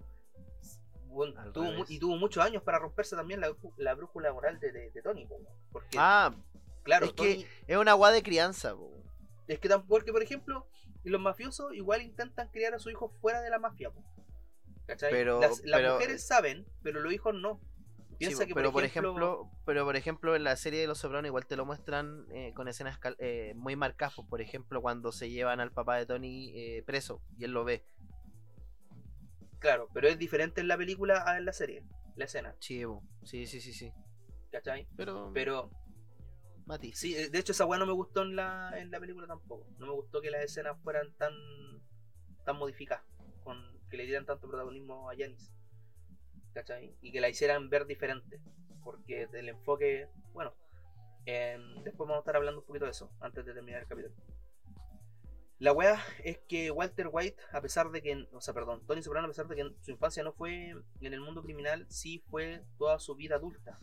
bueno, tuvo y tuvo muchos años para romperse también la, la brújula moral de, de- de Tony. po, Porque, Ah, claro, es que- es una guada de crianza. po. es que tampoco, porque por ejemplo, los mafiosos igual intentan criar a su hijo fuera de la mafia. ¿cachai? Pero- las, las pero- mujeres saben, pero los hijos no. Piensa que, pero por por ejemplo, ejemplo, pero por ejemplo en la serie de Los Sopranos igual te lo muestran eh, con escenas cal- eh, muy marcadas, po. por ejemplo cuando se llevan al papá de Tony eh, preso y él lo ve. claro, pero es diferente en la película a en la serie, la escena, Sí, sí, sí, sí, sí. ¿cachai? Pero, Pero Mati, Sí, eh, de hecho esa weá no me gustó en la, en la película tampoco. No me gustó que las escenas fueran tan tan modificadas, con que le dieran tanto protagonismo a Janis. ¿Cachai? Y que la hicieran ver diferente. Porque del enfoque, bueno, em, después vamos a estar hablando un poquito de eso, antes de terminar el capítulo. La weá es que Walter White, a pesar de que, o sea, perdón, Tony Soprano, a pesar de que su infancia no fue en el mundo criminal, sí fue toda su vida adulta.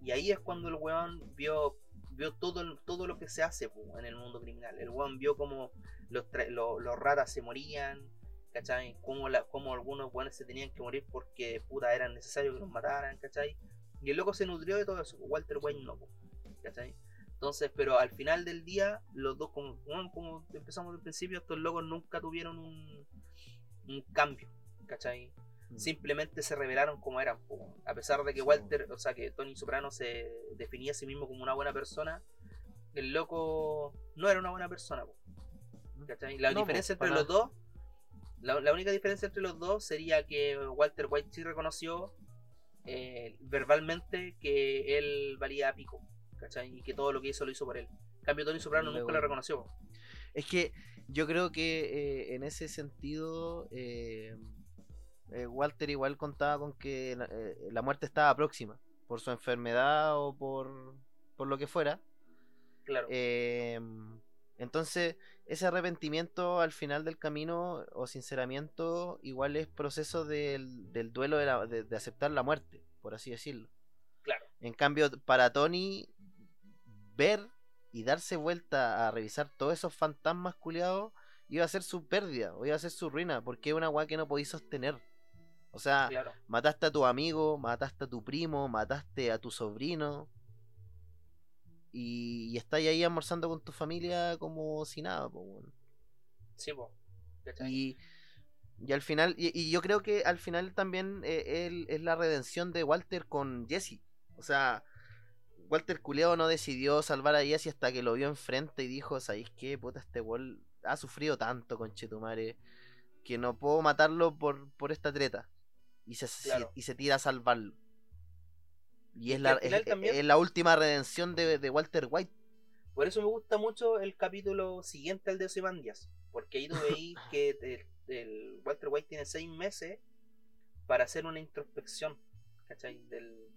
Y ahí es cuando el weón vio, vio todo, todo lo que se hace en el mundo criminal. El weón vio como los, ratas se morían, ¿cachai? Como, la, como algunos weones se tenían que morir porque puta eran necesarios que los mataran, ¿cachai? Y el loco se nutrió de todo eso. Walter White no, po. Entonces, pero al final del día, los dos, como, como empezamos al principio, estos locos nunca tuvieron un, un cambio, ¿cachai? Mm. simplemente se revelaron como eran. A pesar de que Walter, o sea, que Tony Soprano se definía a sí mismo como una buena persona, el loco no era una buena persona. ¿Cachai? La No, diferencia entre los dos, la, la única diferencia entre los dos sería que Walter White sí reconoció eh, verbalmente que él valía a pico. ¿Cachai? Y que todo lo que hizo lo hizo por él. En cambio, Tony Soprano nunca lo reconoció. Es que yo creo que eh, en ese sentido eh, eh, Walter igual contaba con que la, eh, la muerte estaba próxima por su enfermedad o por, por lo que fuera. Claro. Eh, entonces, ese arrepentimiento al final del camino o sinceramiento igual es proceso del, del duelo de, la- de- de aceptar la muerte, por así decirlo. Claro. En cambio, para Tony, ver y darse vuelta a revisar todos esos fantasmas culiados iba a ser su pérdida, o iba a ser su ruina, porque es una weá que no podéis sostener. O sea, claro. mataste a tu amigo, mataste a tu primo, mataste a tu sobrino. y, y estáis ahí almorzando con tu familia como si nada, weón. Sí. ¿cachai? Y, y al final, y, y yo creo que al final también eh, él- es la redención de Walter con Jesse. O sea, Walter Culeo no decidió salvar a Jesse hasta que lo vio enfrente y dijo, ¿sabéis qué? Puta, este weón ha sufrido tanto con Chetumare que no puedo matarlo por, por esta treta. Y se, y se tira a salvarlo. Y Es la, final es- también- es la última redención de, de Walter White. Por eso me gusta mucho el capítulo siguiente al de Ozymandias. Porque ahí tú veis que el, el Walter White tiene seis meses para hacer una introspección, ¿cachai? Del,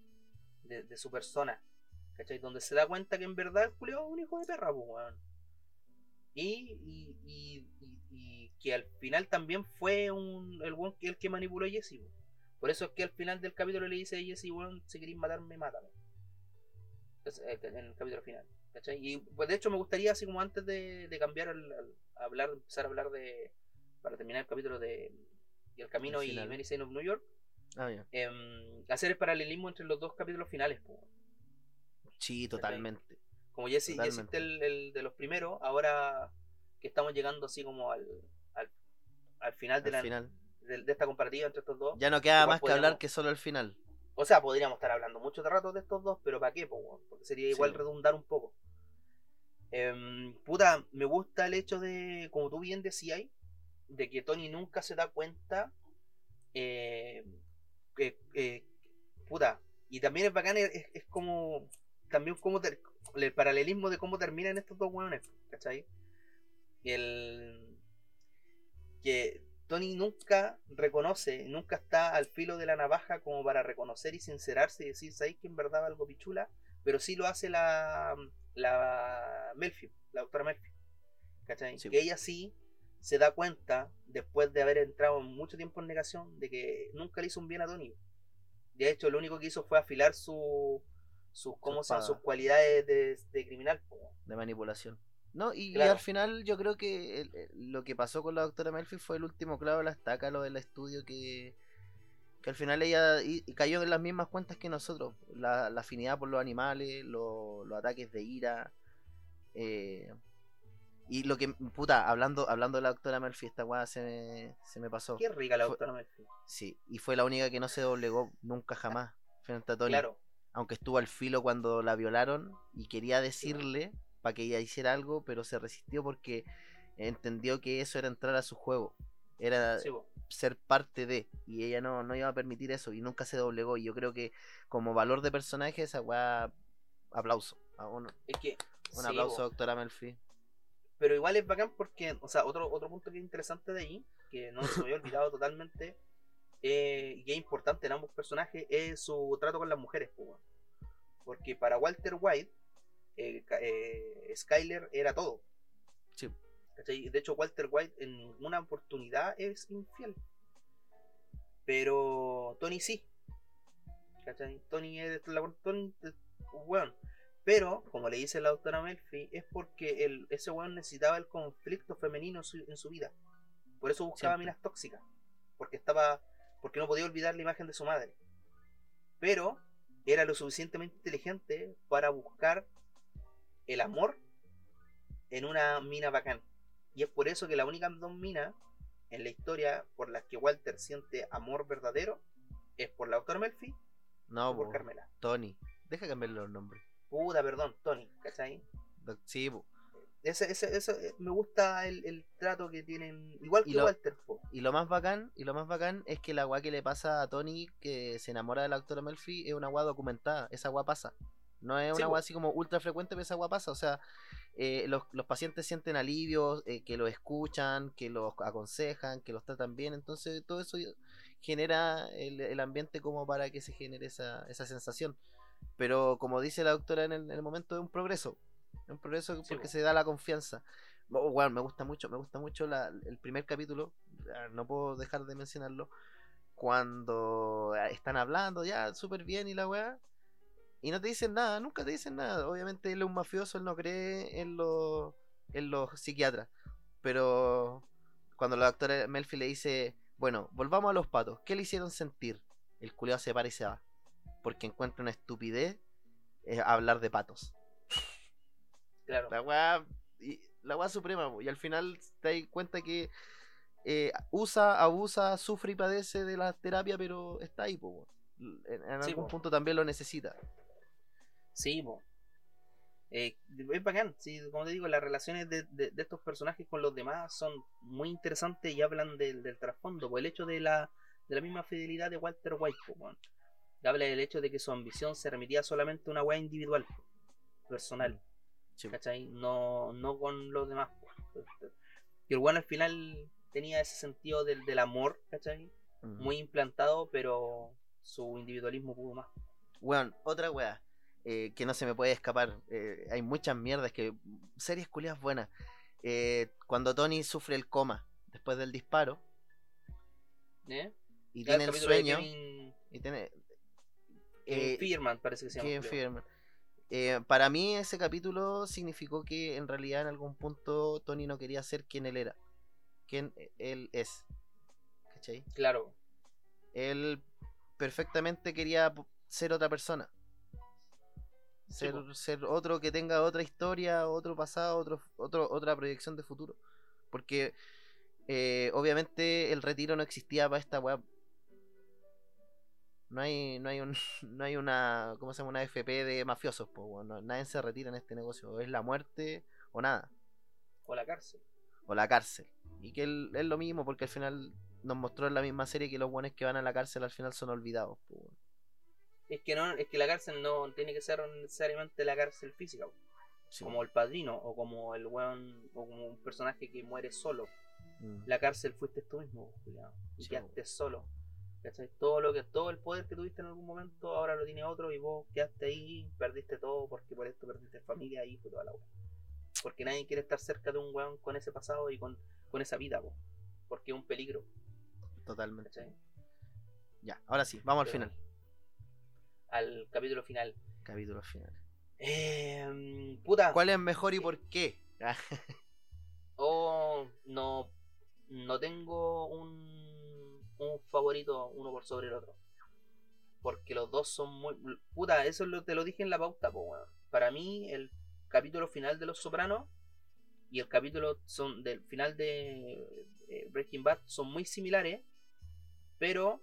de, de su persona, ¿cachai? Donde se da cuenta que en verdad el Julio es un hijo de perra, pues, weón. Y, y, y, que al final también fue un, el el que manipuló a Jesse. po. Por eso es que al final del capítulo le dice a Jesse, si queréis matarme, mátame. Eh, En el capítulo final. ¿cachai? Y pues de hecho me gustaría, así como antes de, de cambiar al, hablar, empezar a hablar de. Para terminar el capítulo de y El Camino El y. Mary Jane of New York, Ah, ya. em, hacer el paralelismo entre los dos capítulos finales. Sí, totalmente. Como ya Totalmente. el, el de los primeros, ahora que estamos llegando así como al, al, al final, de, Al la, final. De, de esta comparativa entre estos dos. Ya no queda más que hablar que solo el final. O sea, podríamos estar hablando mucho de rato de estos dos, pero ¿para qué? po? Porque sería igual Sí. redundar un poco. Em, puta, me gusta el hecho de, como tú bien decías, de que Tony nunca se da cuenta. eh, que, eh, puta, y también es bacán, es, es como. También como ter- el paralelismo de cómo terminan estos dos hueones, ¿cachai? El. Que Tony nunca reconoce, nunca está al filo de la navaja como para reconocer y sincerarse y decir, ¿sabéis que en verdad algo pichula? Pero sí lo hace la, la Melfi, la doctora Melfi. ¿Cachai? Sí. Que ella sí se da cuenta, después de haber entrado mucho tiempo en negación, de que nunca le hizo un bien a Tony. De hecho, lo único que hizo fue afilar su, sus, ¿cómo espada. sus cualidades de, de criminal. de manipulación. No, y, y al final yo creo que el- el- lo que pasó con la doctora Melfi fue el último clavo de la estaca, lo del estudio que, que al final ella y- cayó en las mismas cuentas que nosotros. La, la afinidad por los animales, lo- los ataques de ira. eh, y lo que, puta, hablando, hablando de la doctora Melfi, esta weá se me, se me pasó. Qué rica la doctora Melfi. Sí, y fue la única que no se doblegó nunca jamás frente a Tony. Claro, Aunque estuvo al filo cuando la violaron y quería decirle para que ella hiciera algo, pero se resistió porque entendió que eso era entrar a su juego. Era sí, ser parte de. Y ella no, no iba a permitir eso y nunca se doblegó. Y yo creo que como valor de personaje, esa weá, aplauso. A un, Es que. un sí, aplauso, po. doctora Melfi. Pero igual es bacán porque, o sea, otro, otro punto que es interesante de ahí, que no se me había olvidado totalmente, eh, y es importante en ambos personajes, es su trato con las mujeres. po. Porque para Walter White, eh, eh, Skyler era todo. Sí. De hecho, Walter White en ninguna oportunidad es infiel. Pero Tony sí. ¿Cachai? Tony es la Tony, weón. Pero, como le dice la doctora Melfi, es porque el, ese weón necesitaba el conflicto femenino en su, en su vida. Por eso buscaba Siempre. minas tóxicas. Porque estaba. Porque no podía olvidar la imagen de su madre. Pero era lo suficientemente inteligente para buscar el amor en una mina bacán. Y es por eso que la única dos minas en la historia por las que Walter siente amor verdadero es por la doctora Melfi No, por po, Carmela. Tony. Deja cambiarle los nombres. Puta, perdón, Tony, ¿cachai? Sí, po. Ese, ese, ese- eh, me gusta el, el trato que tienen, igual Y que lo- Walter, po. Y lo más bacán, y lo más bacán es que la weá que le pasa a Tony, que se enamora de la doctora Melfi, es una weá documentada. Esa weá pasa. No es una weá así como ultra frecuente, pero esa weá pasa. O sea, eh, los, los pacientes sienten alivio, eh, que los escuchan, que los aconsejan, que los tratan bien. Entonces, todo eso genera el, el ambiente como para que se genere esa, esa sensación. Pero como dice la doctora en el, en el momento, es un progreso. Es un progreso Sí, porque po. se da la confianza. Oh, bueno, me gusta mucho, me gusta mucho la- el primer capítulo, ah, no puedo dejar de mencionarlo, cuando ah, están hablando ya súper bien y la weá, y no te dicen nada, nunca te dicen nada. Obviamente él es un mafioso, él no cree en los, en los psiquiatras, pero cuando la doctora Melfi le dice, bueno, volvamos a los patos, ¿qué le hicieron sentir? El culiao se para y se va, porque encuentra una estupidez eh, hablar de patos. Claro. La weá, la weá suprema, y al final te das cuenta que eh, usa, abusa, sufre y padece de la terapia, pero está ahí, po. En, en Sí, algún po. punto también lo necesita. Sí. Eh, es bacán, sí, como te digo, las relaciones de, de- de estos personajes con los demás son muy interesantes y hablan del, del trasfondo, por el hecho de la, de la misma fidelidad de Walter White, po, habla del hecho de que su ambición se remitía solamente a una weá individual, personal, Sí, po. ¿cachai? No, no con los demás. po. Y el bueno al final tenía ese sentido del, del amor, ¿cachai? Mm. Muy implantado, pero su individualismo pudo más. Weón, otra weá. Eh, que no se me puede escapar. eh, hay muchas mierdas que. Series culias buenas. Eh, cuando Tony sufre el coma después del disparo ¿Eh? y tiene el sueño. Kevin- Y tiene. Fearman parece que se llama. Eh, para mí ese capítulo significó que en realidad en algún punto Tony no quería ser quien él era. Quien él es. ¿Cachai? Claro, Él perfectamente quería ser otra persona. Ser, ser otro que tenga otra historia, otro pasado, otro, otro, otra proyección de futuro. Porque eh, obviamente el retiro no existía para esta weá. No hay, no hay un, no hay una, ¿cómo se llama? Una FP de mafiosos, pues bueno, nadie se retira en este negocio. O es la muerte o nada. o la cárcel. O la cárcel. Y que él- es lo mismo, porque al final nos mostró en la misma serie que los buenos que van a la cárcel al final son olvidados. pues. Es que no, es que la cárcel no tiene que ser necesariamente la cárcel física, Sí, como el padrino, o como el weón, o como un personaje que muere solo. mm. La cárcel fuiste tú mismo, culiao, y Sí, quedaste solo. ¿Cachai? Todo lo que, todo el poder que tuviste en algún momento, ahora lo tiene otro, y vos quedaste ahí, perdiste todo, porque por esto perdiste familia, hijo y toda la weá. Porque nadie quiere estar cerca de un weón con ese pasado y con, con esa vida, po, porque es un peligro, Totalmente. ¿cachai? Ya, ahora sí, vamos al final. Al capítulo final. Capítulo final. Eh, puta. ¿Cuál es mejor y por qué? Oh, no, no tengo un, un favorito uno por sobre el otro. Porque los dos son muy... Puta, eso lo- te lo dije en la pauta, po. Para mí, el capítulo final de Los Sopranos y el capítulo son del final de eh, Breaking Bad son muy similares, pero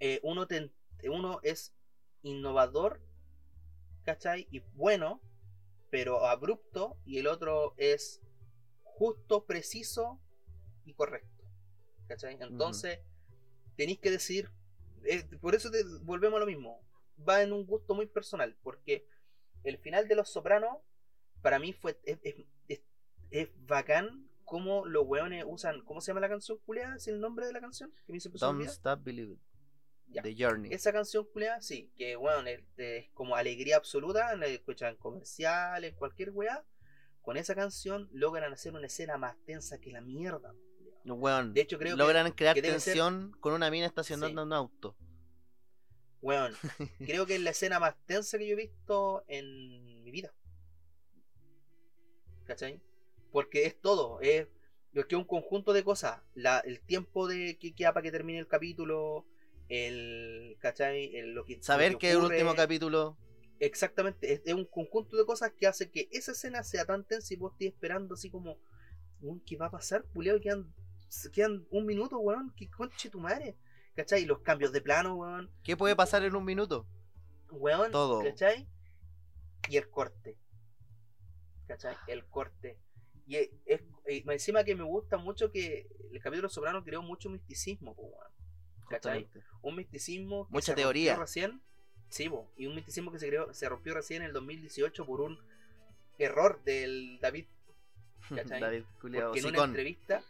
eh, uno, te- uno es innovador, ¿cachai? Y bueno, pero abrupto, y el otro es justo, preciso y correcto. ¿Cachai? Entonces, tenéis que decir, eh, por eso te, volvemos a lo mismo, va en un gusto muy personal, porque el final de Los Sopranos, para mí fue, es, es, es- es bacán cómo los weones usan, ¿cómo se llama la canción, culiada? ¿Es el nombre de la canción? Que me hizo Don't. Stop Believing. Ya. The Journey. Esa canción culiada, sí, que weón, es, es como alegría absoluta, la escuchan en comerciales, cualquier weá. Con esa canción logran hacer una escena más tensa que la mierda. Weón, De hecho, creo que- logran crear que ser- tensión con una mina estacionando Sí. un auto. Weón, creo que es la escena más tensa que yo he visto en mi vida. ¿Cachai? Porque es todo, es, es que un conjunto de cosas. La, el tiempo de que queda para que termine el capítulo, el, ¿cachai? El- lo que, lo Saber que el ocurre. último capítulo. Exactamente, es, es un conjunto de cosas que hace que esa escena sea tan tensa y vos estés esperando así como, "Weón, ¿qué va a pasar? Puleo, quedan, quedan un minuto, weón, que conche tu madre. ¿Cachai? Los cambios de plano, weón. ¿Qué puede pasar en un minuto? Weón, Todo. ¿cachai? Y el corte. ¿Cachai? El corte. Y es, es- encima que me gusta mucho que el capítulo Soprano creó mucho misticismo, weón. ¿Cachai? Un misticismo que Mucha se rompió teoría. recién. Sí, y un misticismo que se creó, se rompió recién en el 2018 por un error del David, ¿Cachai? David Culeado, en una entrevista.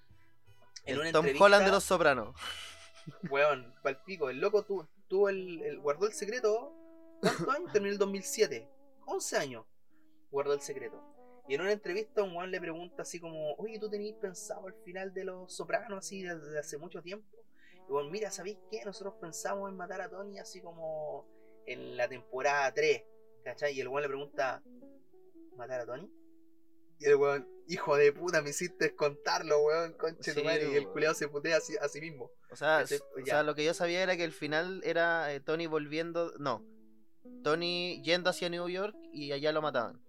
En El una Tom entrevista, Holland de los Sopranos. Weón, palpico, el loco tuvo, tuvo el, el- guardó el secreto. ¿Cuántos años? Terminó el 2007. 11 años. Guardó el secreto. Y en una entrevista un weón le pregunta así como, oye, ¿tú tenías pensado el final de Los Sopranos así desde hace mucho tiempo? Y bueno, mira, ¿sabéis qué? Nosotros pensamos en matar a Tony así como en la temporada 3. ¿Cachai? Y el weón le pregunta, ¿matar a Tony? Y el weón, hijo de puta, me hiciste contarlo, weón, conche tu madre. Y el culeado se putea a sí, a sí mismo. O sea, Ese- s- o sea, lo que yo sabía era que el final era eh, Tony volviendo. No. Tony yendo hacia New York y allá lo mataban.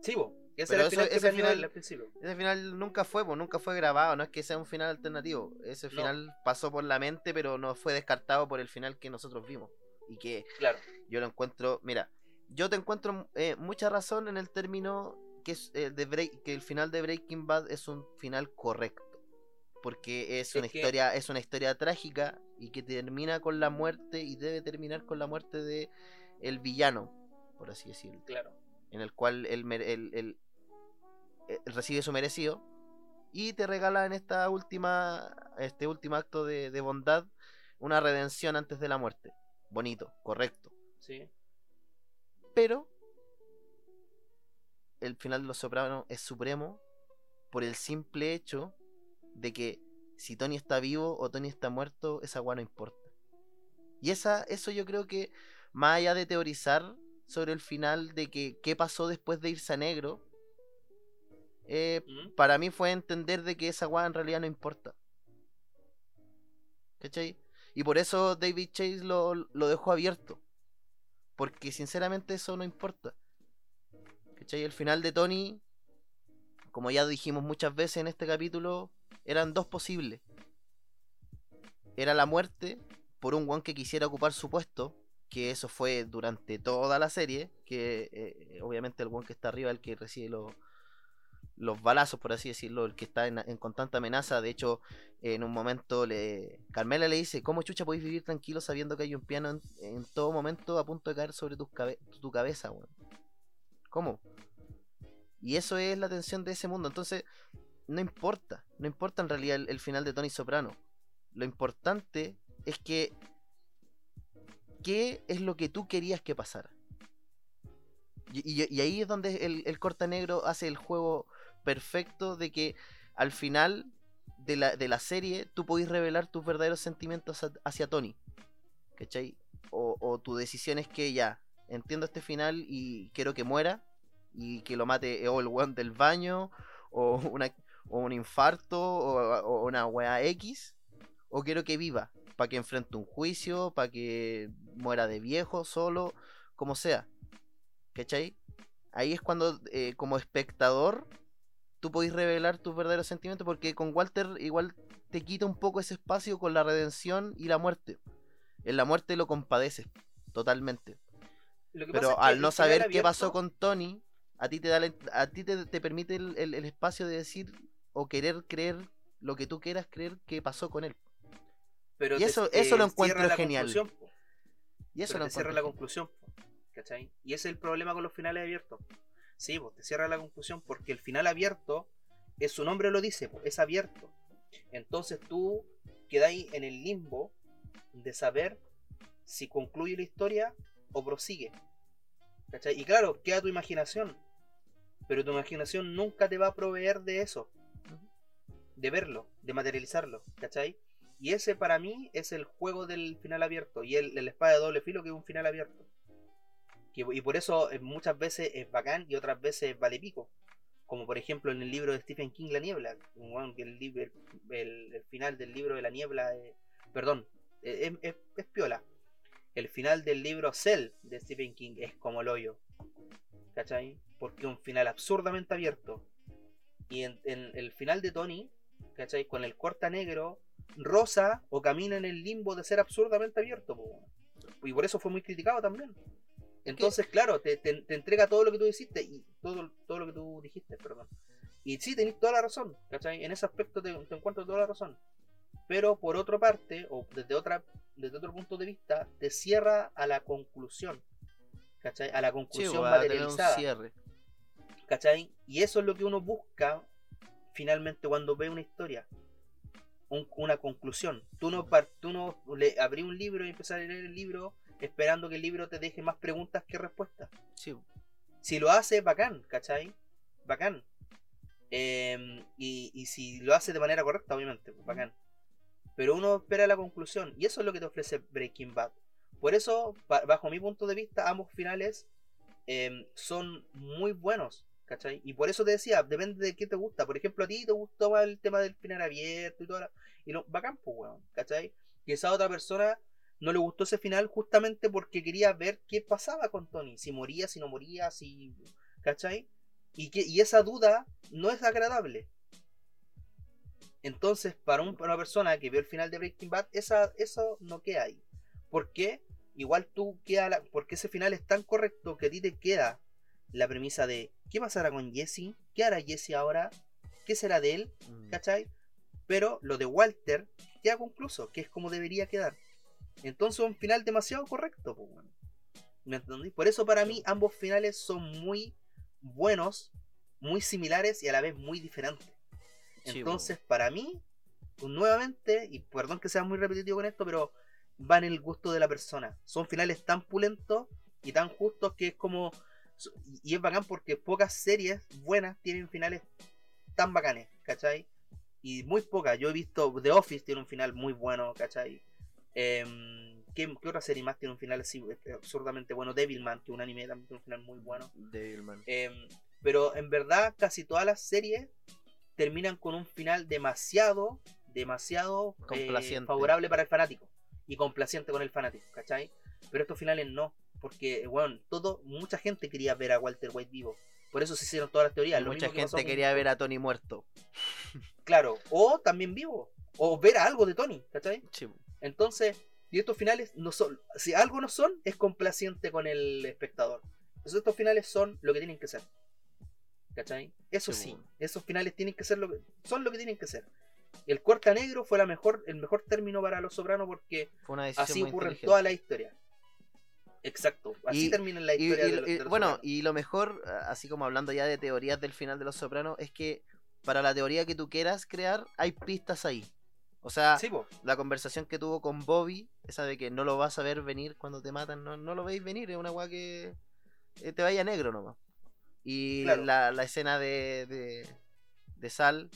Sí, bo. Ese Pero era el eso- final ese final-. Ese nunca fue, pues nunca fue grabado, no es que sea un final alternativo. Ese No. final pasó por la mente, pero no fue descartado por el final que nosotros vimos. Y que Claro. yo lo encuentro, mira, yo te encuentro eh, mucha razón en el término que es eh, de Break- que el final de Breaking Bad es un final correcto. Porque es Es una que- historia, es una historia trágica y que termina con la muerte y debe terminar con la muerte de el villano, por así decirlo Claro. en el cual él, él- él, recibe su merecido y te regala en esta última este último acto de, de bondad una redención antes de la muerte. Bonito correcto. Sí. pero el final de los sopranos es supremo por el simple hecho de que si Tony está vivo o Tony está muerto esa agua no importa. Y esa eso yo creo que más allá de teorizar sobre el final de que qué pasó después de irse a negro eh, ¿Mm? para mí fue entender de que esa weá en realidad no importa. ¿Cachai? Y por eso David Chase lo, lo dejó abierto. Porque sinceramente eso no importa. ¿Cachai? El final de Tony, como ya dijimos muchas veces en este capítulo, eran dos posibles. Era la muerte por un one que quisiera ocupar su puesto, que eso fue durante toda la serie, que eh, obviamente el one que está arriba es el que recibe los los balazos, por así decirlo, el que está en, en constante amenaza. De hecho, en un momento le Carmela le dice, ¿cómo chucha podéis vivir tranquilo sabiendo que hay un piano en, todo momento a punto de caer sobre cabe- tu cabeza, weón? ¿Cómo? Y eso es la tensión de ese mundo. Entonces, no importa, no importa en realidad el, final de Tony Soprano. Lo importante es que qué es lo que tú querías que pasara. Y, y- y ahí es donde el, el corta negro hace el juego perfecto de que al final de la, de la serie tú podés revelar tus verdaderos sentimientos hacia Tony. ¿Cachai? O, o tu decisión es que ya, entiendo este final y quiero que muera y que lo mate o el weón del baño o, una, o un infarto o, una wea X o quiero que viva para que enfrente un juicio, para que muera de viejo, solo, como sea. ¿Cachai? Ahí es cuando, eh, como espectador, tú podés revelar tus verdaderos sentimientos, porque con Walter igual te quita un poco ese espacio con la redención y la muerte. En la muerte lo compadeces, totalmente. Lo que pasa Pero es que al no saber qué pasó con Tony, a ti te da la- a ti te, te permite el, el- el espacio de decir o querer creer lo que tú quieras creer que pasó con él. pero y eso- te eso lo encuentro genial. Y eso pero lo te cierra la conclusión, ¿cachai? Y ese es el problema con los finales abiertos. Sí, pues te cierra la conclusión porque el final abierto, es, su nombre lo dice, po, es abierto. Entonces tú quedáis en el limbo de saber si concluye la historia o prosigue. ¿cachai? Y claro, queda tu imaginación, pero tu imaginación nunca te va a proveer de eso, de verlo, de materializarlo, ¿cachai? Y ese para mí es el juego del final abierto. Y el, el espada de doble filo que es un final abierto. Y por eso eh, muchas veces es bacán y otras veces vale pico. Como por ejemplo en el libro de Stephen King, La Niebla. El, final del libro de La Niebla, eh, perdón, eh, es, piola. El final del libro Cell de Stephen King es como el hoyo. ¿Cachai? Porque un final absurdamente abierto. Y en, el final de Tony, ¿cachai? Con el corta negro, rosa o camina en el limbo de ser absurdamente abierto. Y por eso fue muy criticado también. Entonces, claro, te, te- te entrega todo lo que tú hiciste y todo, todo lo que tú dijiste, perdón. Y sí, tenés toda la razón, ¿cachai? En ese aspecto te, te encuentro toda la razón. Pero por otra parte, o desde, otra, desde otro punto de vista, te cierra a la conclusión. ¿Cachai? A la Sí, conclusión un materializada. cierre. ¿Cachai? Y eso es lo que uno busca finalmente cuando ve una historia. Un- una conclusión. Tú no, tú no le abrí un libro y empezar a leer el libro esperando que el libro te deje más preguntas que respuestas. Sí, Si lo hace, bacán, ¿cachai? Bacán. Em, y, y si lo hace de manera correcta, obviamente, pues, bacán. Pero uno espera la conclusión. Y eso es lo que te ofrece Breaking Bad. Por eso, ba- bajo mi punto de vista, ambos finales em, son muy buenos. ¿Cachai? Y por eso te decía, depende de qué te gusta. Por ejemplo, a ti te gustó más el tema del final abierto y todo. la- Y lo, bacán, pues, weón. ¿Cachai? Y esa otra persona no le gustó ese final justamente porque quería ver qué pasaba con Tony. Si moría, si no moría, si. ¿Cachai? Y, que, y esa duda no es agradable. Entonces, para, un- para una persona que vio el final de Breaking Bad, esa, eso no queda ahí. ¿Por qué? Igual tú queda la- porque ese final es tan correcto que a ti te queda la premisa de ¿qué pasará con Jesse? ¿Qué hará Jesse ahora? ¿Qué será de él? Mm. ¿Cachai? Pero lo de Walter queda concluso, que es como debería quedar. Entonces un final demasiado correcto, pues. ¿Me entendí? Por eso para mí ambos finales son muy buenos, muy similares y a la vez muy diferentes. Entonces, para mí, pues, nuevamente, y perdón que sea muy repetitivo con esto, pero va en el gusto de la persona. Son finales tan pulentos y tan justos que es como. Y es bacán porque pocas series buenas tienen finales tan bacanes, ¿cachai? Y muy pocas. Yo he visto The Office tiene un final muy bueno, ¿cachai? Em, ¿qué, qué otra serie más tiene un final así eh, absurdamente bueno? Devilman, que es un anime también tiene un final muy bueno. Devilman. Em, pero en verdad casi todas las series terminan con un final demasiado, demasiado eh, Complaciente. favorable para el fanático y complaciente con el fanático, ¿cachai? Pero estos finales no, porque, bueno, todo, mucha gente quería ver a Walter White vivo. Por eso se hicieron todas las teorías. lo Mucha que gente con- quería ver a Tony muerto. Claro, o también vivo, o ver algo de Tony, ¿cachai? Sí. Entonces, y estos finales no son, si algo no son, es complaciente con el espectador. Entonces estos finales son lo que tienen que ser. ¿Cachai? Eso Sí, esos finales tienen que ser lo que, son lo que tienen que ser. El corta negro fue la mejor, el mejor término para los sopranos porque así ocurre en toda la historia. Exacto, así Y- termina la historia y- de, los- de los bueno, Sopranos. y lo mejor, así como hablando ya de teorías del final de Los Sopranos, es que para la teoría que tú quieras crear, hay pistas ahí. O sea, Sí, la conversación que tuvo con Bobby, esa de que no lo vas a ver venir cuando te matan, no, no lo veis venir, es una weá que eh, te vaya negro nomás. Y Claro. la, la escena de, de, de Sal,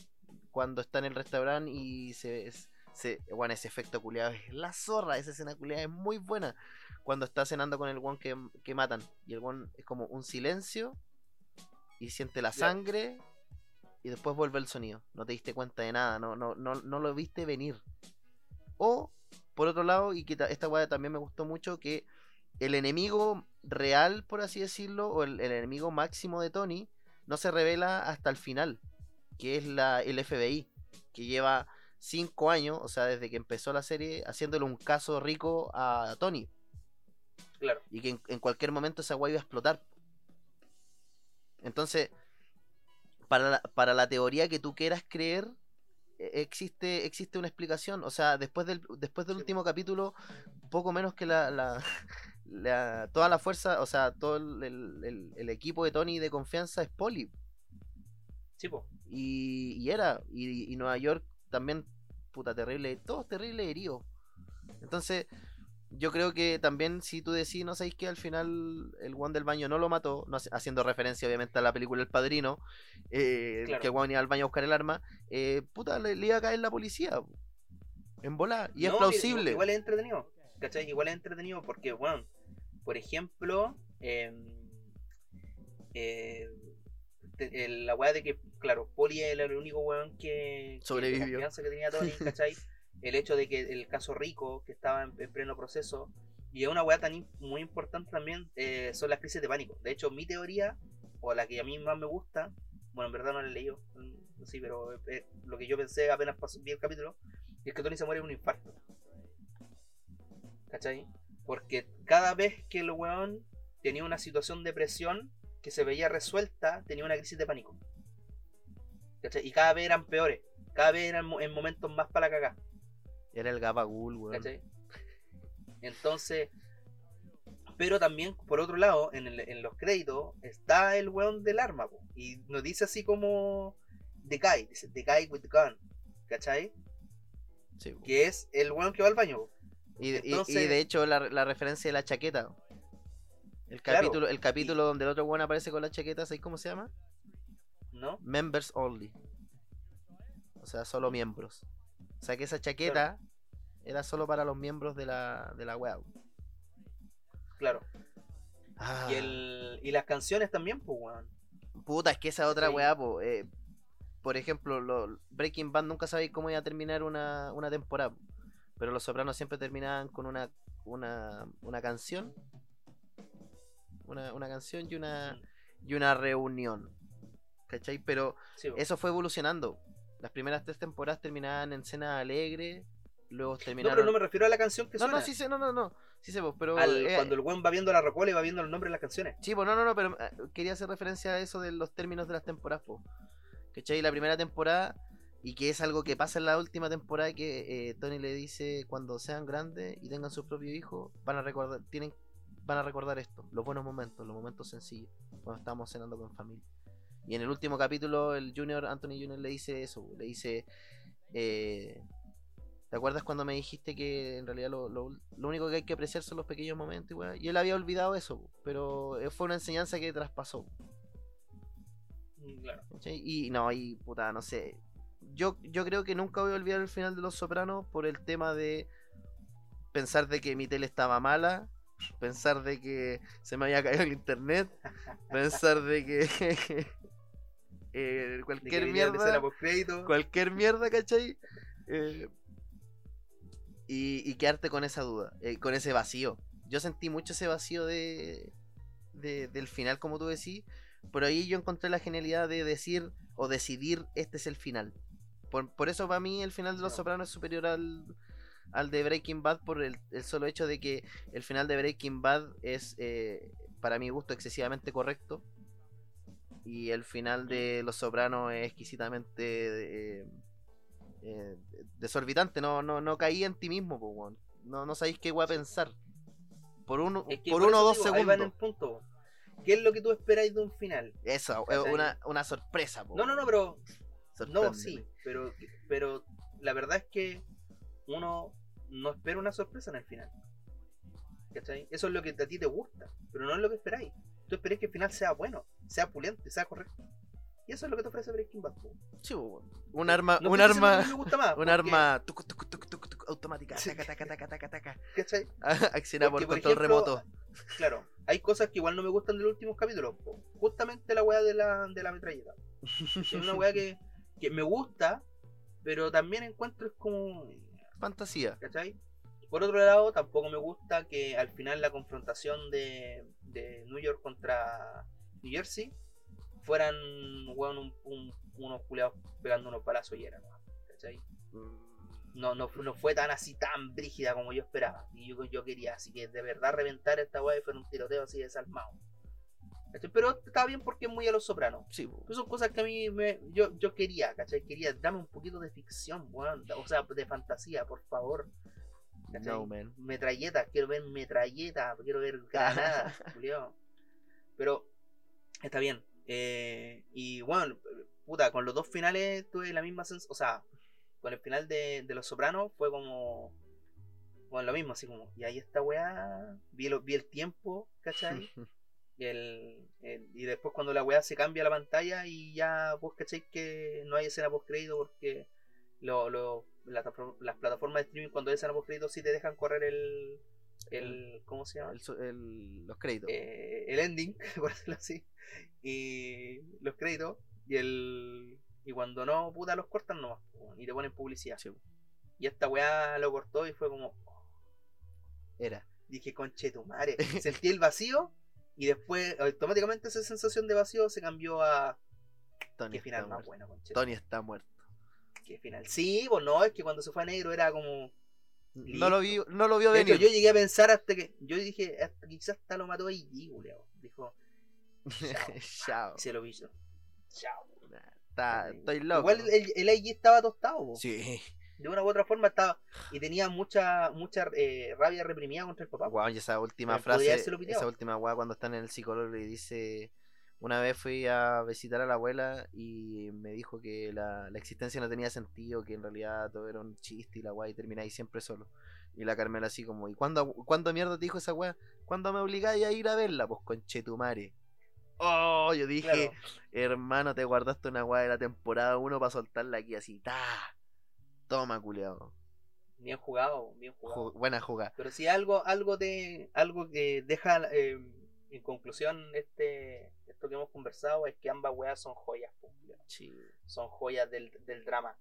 cuando está en el restaurante y se, se bueno, ese efecto culiado es la zorra, esa escena culiada es muy buena. Cuando está cenando con el one que, que matan, y el one es como un silencio, y siente la sangre, y después vuelve el sonido. No te diste cuenta de nada, no, no, no, no lo viste venir. O, por otro lado, y que ta- esta weá también me gustó mucho, que el enemigo real, por así decirlo, o el, el enemigo máximo de Tony, no se revela hasta el final, que es la, el FBI, que lleva cinco años, o sea, desde que empezó la serie, haciéndole un caso rico a Tony, claro. y que en, en cualquier momento esa weá iba a explotar. Entonces, para la, para la teoría que tú quieras creer, e- existe, existe una explicación. O sea, después del, después del último capítulo, poco menos que la, la, la- toda la fuerza, o sea, todo el, el- equipo de Tony de confianza es Poli. Sí, po. Y, y era, y, y Nueva York también, puta, terrible, todos terribles heridos. Entonces, yo creo que también si tú decís, no sabéis que al final el Juan del baño no lo mató, no haciendo referencia obviamente a la película El Padrino, eh, Claro. que el Juan iba al baño a buscar el arma, eh, puta, le, le iba a caer la policía. En bola. Y es mira, plausible. Igual es entretenido. ¿Cachai? Igual es entretenido porque, bueno, por ejemplo, em, eh, te- el- la weá de que, claro, Poli era el único weón que. que Sobrevivió. la confianza que tenía Tony, ¿cachai? El hecho de que el caso Rico, que estaba en, en pleno proceso, y una weá tan muy importante también, eh, son las crisis de pánico. De hecho, mi teoría, o la que a mí más me gusta, bueno, en verdad no la he leído, mm, sí, pero eh, lo que yo pensé apenas pasó, vi el capítulo, es que Tony se muere de un infarto. ¿Cachai? Porque cada vez que el weón tenía una situación de presión que se veía resuelta, tenía una crisis de pánico. ¿Cachai? Y cada vez eran peores. Cada vez eran en momentos más para la cagá. Era el Gabagul, weón. ¿Cachai? Entonces, pero también, por otro lado, en, el- en los créditos está el weón del arma, po, y nos dice así como The Guy, dice The Guy with the Gun, ¿cachai? Sí. Que es el weón que va al baño, po, Y, y- de hecho la, la referencia de la chaqueta. El Claro, capítulo, el capítulo donde el otro weón aparece con la chaqueta, ¿sabes cómo se llama? ¿no? Members only. O sea, solo miembros. O sea que esa chaqueta era solo para los miembros de la, de la web. Claro. Ah, Y, el, y las canciones también, pues, weón. Puta, es que esa otra Sí. weá, po, eh, por ejemplo, lo- Breaking Bad nunca sabéis cómo iba a terminar una, una temporada. po. Pero los sopranos siempre terminaban con una, una, una canción. Una, una canción y una, y una reunión. ¿cachai? Pero Sí, eso fue evolucionando. Las primeras tres temporadas terminaban en escena alegre, luego No, terminaron... pero no me refiero a la canción que no, suena. no, sí sé, no, no, no, sí sé, pero... Al- eh, Cuando el buen va viendo la rocola y va viendo los nombres de las canciones. Sí, pues no, no, no, pero eh, quería hacer referencia a eso de los términos de las temporadas, po. ¿Cachai? La primera temporada, y que es algo que pasa en la última temporada, que eh, Tony le dice, cuando sean grandes y tengan su propio hijo, van a recordar, tienen, van a recordar esto, los buenos momentos, los momentos sencillos, cuando estábamos cenando con familia. Y en el último capítulo, el Junior, Anthony Junior le dice eso, le dice, eh, ¿te acuerdas cuando me dijiste que en realidad lo, lo- lo único que hay que apreciar son los pequeños momentos? y weá? Y él había olvidado eso, pero eh, fue una enseñanza que traspasó. Mm, Claro. Y no, y puta, no sé. Yo, yo creo que nunca voy a olvidar el final de Los Sopranos por el tema de pensar de que mi tele estaba mala, pensar de que se me había caído el internet, pensar de que eh, cualquier de mierda, cualquier mierda, ¿cachai? Eh, y, y quedarte con esa duda, eh, con ese vacío. Yo sentí mucho ese vacío de, de- del final, como tú decís, pero ahí yo encontré la genialidad de decir o decidir este es el final. Por, por eso para mí el final de Los No. Sopranos es superior al, al de Breaking Bad por el, el solo hecho de que el final de Breaking Bad es, eh, para mi gusto, excesivamente correcto. Y el final de Los Sopranos es exquisitamente eh, eh, desorbitante. No, no, no caí en ti mismo, po, weón. No, no sabéis qué voy a pensar. Por uno, Es que por por uno o dos digo, ahí va en el segundos. punto. ¿Qué es lo que tú esperáis de un final? Eso, una, una sorpresa, po, No, no, no, pero No, sí, pero, pero la verdad es que uno no espera una sorpresa en el final. ¿Cachai? Eso es lo que a ti te gusta, pero no es lo que esperáis. Tú esperáis que el final sea bueno, sea pulente, sea correcto. Y eso es lo que te ofrece Breaking Bad. Sí. Un arma, un arma, un arma tucu, tucu, tucu, tucu, tucu, automática, taca, taca, taca, taca, taca. ¿cachai? Acciona por control remoto. Claro, hay cosas que igual no me gustan de los últimos capítulos. Justamente la weá de la, de la metralleta. Es una weá que, que me gusta, pero también encuentro es como. Fantasía. ¿cachai? Por otro lado, tampoco me gusta que al final la confrontación de, de New York contra New Jersey fueran weón, un- un- unos culeados pegando unos balazos y era, ¿no? ¿cachai? No, no, no fue tan así, tan brígida como yo esperaba. Y yo, yo quería, así que de verdad reventar esta weá y fuera un tiroteo así desalmado. ¿Cachai? Pero está bien porque es muy a los sopranos. Sí. Pero son cosas que a mí me, yo, yo quería, ¿cachai? Quería, dame un poquito de ficción, weón. O sea, de fantasía, por favor. ¿cachai? No, man. Metralleta, quiero ver metralleta, quiero ver granadas. Pero está bien. Eh, y bueno, puta, con los dos finales tuve la misma sensación. O sea, con el final de, de Los Sopranos fue como. Bueno, lo mismo, así como. Y ahí esta weá. Vi, lo- vi el tiempo, ¿cachai? Y, el, el- y después cuando la weá se cambia la pantalla y ya vos cacháis que no hay escena post crédito porque lo, lo- la- las plataformas de streaming cuando hay escena post crédito sí te dejan correr el, el ¿cómo se llama? El el- los créditos. Eh, el ending, por decirlo así, y los créditos y el y cuando no, puta, los cortan nomás y te ponen publicidad. Sí. Y esta weá lo cortó y fue como, Era. dije, conche tu madre. Sentí el vacío y después automáticamente esa sensación de vacío se cambió a Tony qué está final más muerto. bueno, conche. Tony está muerto. Qué final. Sí, pues no, es que cuando se fue a negro era como. No lo, vi, no lo vio hecho, venir. yo llegué a pensar hasta que. Yo dije, hasta, quizás hasta lo mató ahí. Dijo, Chao. y se lo hizo. Chao. Está- estoy loco. Igual el, el estaba tostado, po. Sí. de una u otra forma estaba. Y tenía mucha mucha eh, rabia reprimida contra el papá. Guau, y esa última Pero frase, esa última guau cuando están en el psicólogo y dice, una vez fui a visitar a la abuela y me dijo que la, la existencia no tenía sentido, que en realidad todo era un chiste y la guay y termináis siempre solo. Y la Carmela así como, ¿y cuándo, cuándo mierda te dijo esa weá? ¿Cuándo me obligáis a ir a verla? Pues conchetumare. Oh, yo dije, Claro. hermano, te guardaste una weá de la temporada 1 para soltarla aquí así. ¡Ta! Toma, culeado. Bien jugado, bien jugado. buena jugada. Pero si algo, algo de, algo que deja eh, en conclusión este, esto que hemos conversado es que ambas weas son joyas. Sí. son joyas del, del drama.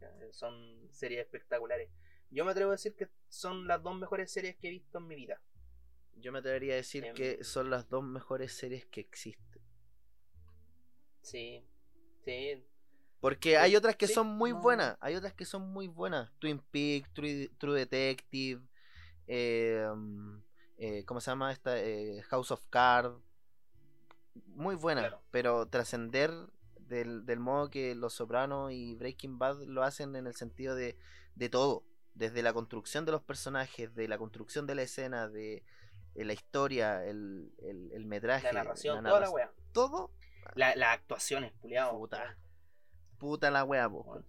Eh, Son series espectaculares. Yo me atrevo a decir que son las dos mejores series que he visto en mi vida. Yo me atrevería a decir Em. que son las dos mejores series que existen. Sí, Sí, Porque hay otras que Sí, son muy no. buenas. Hay otras que son muy buenas. Twin Peaks, True, True Detective. eh, mm, eh, ¿Cómo se llama esta? Eh, House of Cards. Muy buena. Claro. Pero trascender del, del modo que Los Sopranos y Breaking Bad lo hacen en el sentido de, de todo. Desde la construcción de los personajes, de la construcción de la escena, de, de la historia, el, el, el metraje. la narración, la toda la wea. Todo. La, las actuaciones, culiado. Puta. Puta la wea, po, Bueno.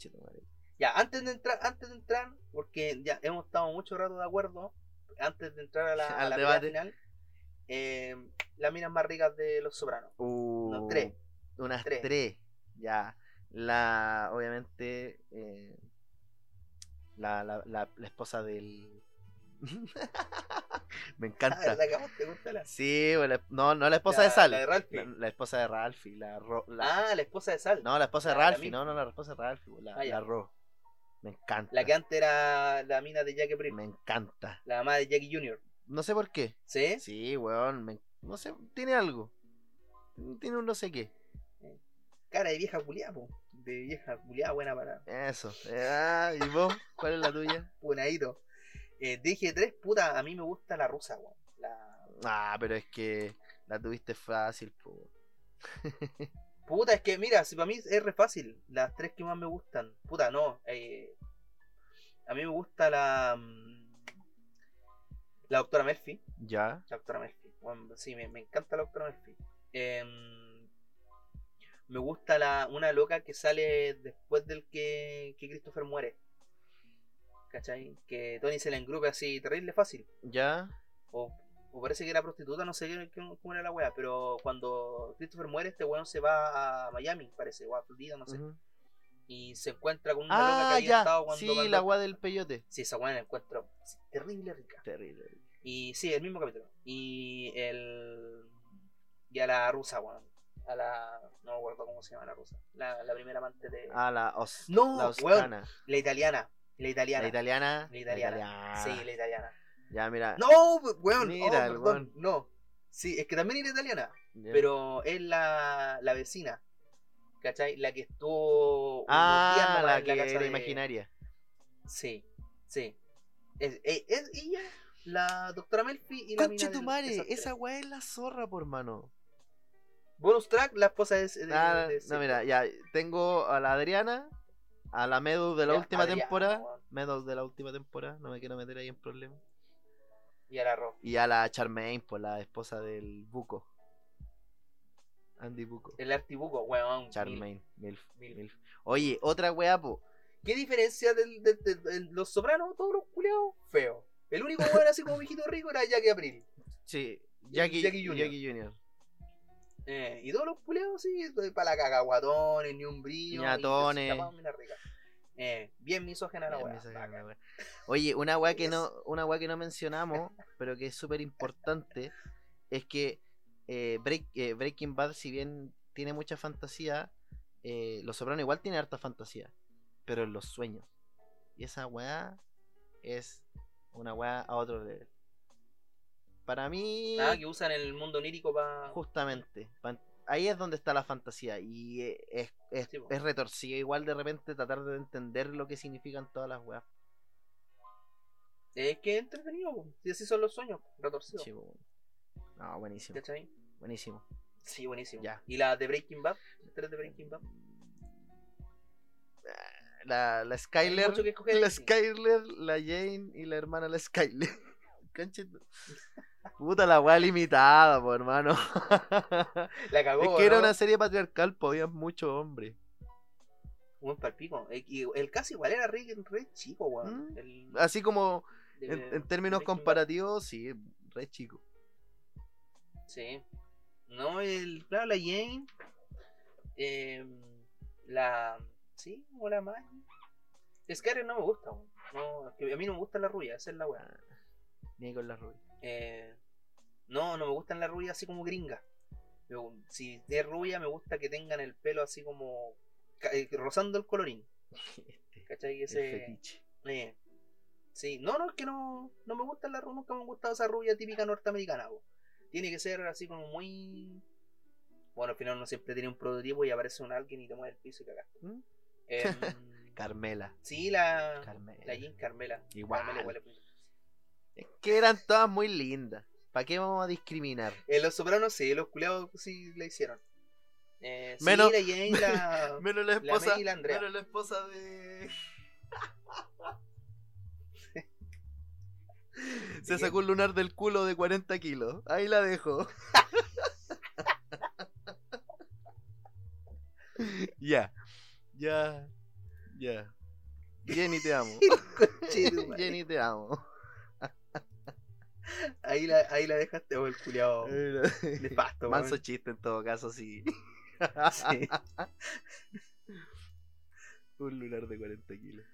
Ya, antes de entrar, antes de entrar, porque ya hemos estado mucho rato de acuerdo, antes de entrar a la, a la debate. final, eh, las minas más ricas de los sopranos. Uh, tres. Unas Tres. tres. Ya. La, obviamente, eh, la, la, la, la esposa del. Me Ah, encanta. ¿verdad que a vos te gusta la- Sí, bueno, no, no la esposa de Sal. La de Ralphie. La, esposa de Ralphie. La, Ro- la- Ah, la esposa de Sal. no, la esposa de Ralphie. No, no, la esposa de Ralphie. La, Ah, Ro. Me encanta. La que antes era la mina de Jackie April. Me encanta. La mamá de Jackie Jr. No sé por qué. ¿Sí? Sí, weón. me- no sé, tiene algo. Tiene un no sé qué. Cara de vieja culiada, po. De vieja culiada buena para Eso. Eh, ah, ¿Y vos? ¿Cuál es la tuya? punadito. Eh, dije tres, puta, a mí me gusta la rusa, weón. La... Ah, pero es que la tuviste fácil, po. Puta, es que mira, si para mí es re fácil. Las tres que más me gustan. Puta, no. eh, a mí me gusta la. La doctora Murphy. Ya. La doctora Murphy. Bueno, sí, me, me encanta la doctora Murphy. Em, me gusta la una loca que sale después del que, que Christopher muere. ¿Cachai? Que Tony se la engrupe así terrible fácil. Ya. O, o parece que era prostituta, no sé cómo era la wea. Pero cuando Christopher muere, este weón se va a Miami, parece, o a Florida, no sé. Y se encuentra con una loca que Ah, había ya. estado cuando Sí, mandó- la agua del peyote. Sí, esa weá la encuentro terrible rica. Terrible. Y sí, el mismo capítulo. Y el. Y a la rusa, weón. A la. No me acuerdo cómo se llama la rusa. La, la primera amante de. Ah, la os. No, la. La italiana. La italiana. La italiana. La italiana. Sí, la italiana. Ya, mira. No, weón. Mira, oh, perdón. weón. No. Sí, es que también era italiana. Pero es la, la vecina. ¿Cachai? La que estuvo. Ah, la que casa era de- imaginaria. Sí, sí. Es, es, es ella, la doctora Melfi y la mina tu del- madre, esa weá es la zorra, por mano. Bonus track, la esposa de... de- Ah, de- no, mira, ya. Tengo a la Adriana, a la Meadow de la Ya, última Adriana, temporada. weón. Meadow de la última temporada, no me quiero meter ahí en problemas. Y al arroz. Y a la Charmaine, pues la esposa del Buco. Andy Buco. El artibuco, weón. Charmaine, Milf, Milf. Milf. Oye, otra weá, po. ¿Qué diferencia del, del- del- del- los sopranos, todos los culeados? Feo. El único weón así como viejito rico era Jackie April. Sí, Jackie, Jackie Jr. Jackie Jr. Eh, y todos los culeados, sí, para la caga, guatones, ni un brillo. Ñatones. rica. Eh, bien misógena la weá. Oye, una weá que no, una weá que no mencionamos, pero que es súper importante, es que eh, Break- eh, Breaking Bad, si bien tiene mucha fantasía, eh, Los Sopranos igual tiene harta fantasía, pero en los sueños. Y esa weá es una weá a otro nivel. Para mí, Ah, que usan el mundo onírico para. justamente, pa- ahí es donde está la fantasía. Y eh, es, es, Sí, es retorcido igual de repente tratar de entender lo que significan todas las weas. Es que es entretenido, po. si así son los sueños, retorcidos. Sí, po. No, buenísimo. ¿Cachai? Buenísimo. Sí, buenísimo. Ya. ¿Y la de Breaking Bad? ¿Las tres de Breaking Bad? La, la Skyler, la. Skyler, la Jane y la hermana la Skyler. Puta la wea limitada, po, hermano. La cagó. es que era una serie patriarcal, pues había mucho hombre. Buen palpico. Y el caso igual era re, re chico, weón. Mm. El- Así como de- en, en términos comparativos, sí, re chico. Sí. No, el, claro, la Jane. eh, la. Sí, o la Maggie. Skyler no me gusta, weón. No, es que a mí no me gusta la rubia, esa es la weá. Ni con la rubia. Eh, no, no me gustan las rubias así como gringas. Si es rubia, me gusta que tengan el pelo así como eh, rozando el colorín. ¿Cachai? Ese, eh, sí, no, no, es que no, no me gustan las rubias, nunca me ha gustado esa rubia típica norteamericana. Tiene que ser así como muy. Bueno, al final uno siempre tiene un prototipo y aparece un alguien y te mueve el piso y cagaste. ¿Mm? Em, Carmela. sí, la, Carmela. la Jean Carmela. Igual. Carmela igual es que eran todas muy lindas. ¿Para qué vamos a discriminar? En Los Sopranos sí, los culeados sí la hicieron. Eh, sí, Menos- la Jane, la... Menos la La esposa. May y la Andrea. menos la esposa de. Se sacó un lunar del culo de 40 kilos. Ahí la dejo. ya. Ya. Ya. Jenny, te amo. Jenny, te amo. ahí, la, ahí la dejaste, oh, el culiado nefasto. Manso chiste en todo caso, sí. Sí. Un lunar de 40 kilos.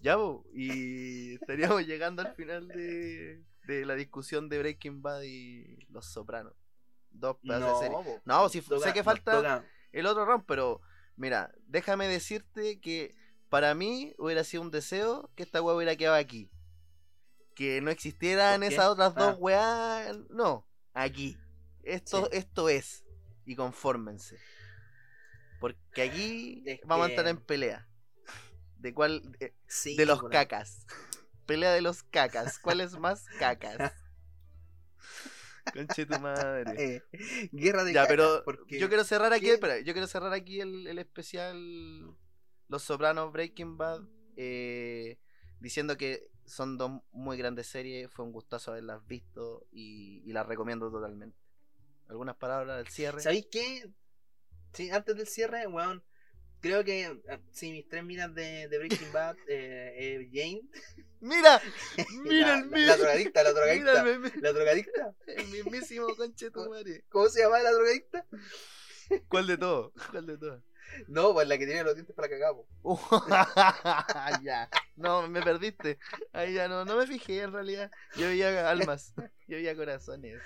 Ya, po, y estaríamos llegando al final de, de la discusión de Breaking Bad y Los Sopranos. Dos pedazos No, de serie. No, sí, Toca- sé que falta toca- el otro round, pero mira, déjame decirte que para mí hubiera sido un deseo que esta weá hubiera quedado aquí. Que no existieran esas otras dos Ah. weas. No, aquí. Esto, Sí. esto es. Y confórmense. Porque aquí Es vamos a entrar en pelea. ¿De cuál? De, Sí, de los cacas. Pelea de los cacas. ¿Cuál es más cacas? Conche tu madre. Eh, guerra de Ya, caca, pero porque yo quiero cerrar aquí, yo quiero cerrar aquí el, el especial Los Sopranos Breaking Bad eh, diciendo que son dos muy grandes series, fue un gustazo haberlas visto y, y las recomiendo totalmente. ¿Algunas palabras del cierre? ¿Sabéis qué? Sí, antes del cierre, weón. Creo que ah, sí, mis tres minas de, de Breaking Bad, eh, eh, Jane, ¡Mira! ¡Mira el la, la drogadicta, la drogadicta, meme- la drogadicta, el mismísimo conche tu madre. ¿cómo se llama la drogadicta? ¿Cuál de todo? ¿Cuál de todo? No, pues la que tiene los dientes para cagar, po. ya. No, me perdiste. Ahí ya no, no me fijé en realidad. Yo veía almas, yo veía corazones.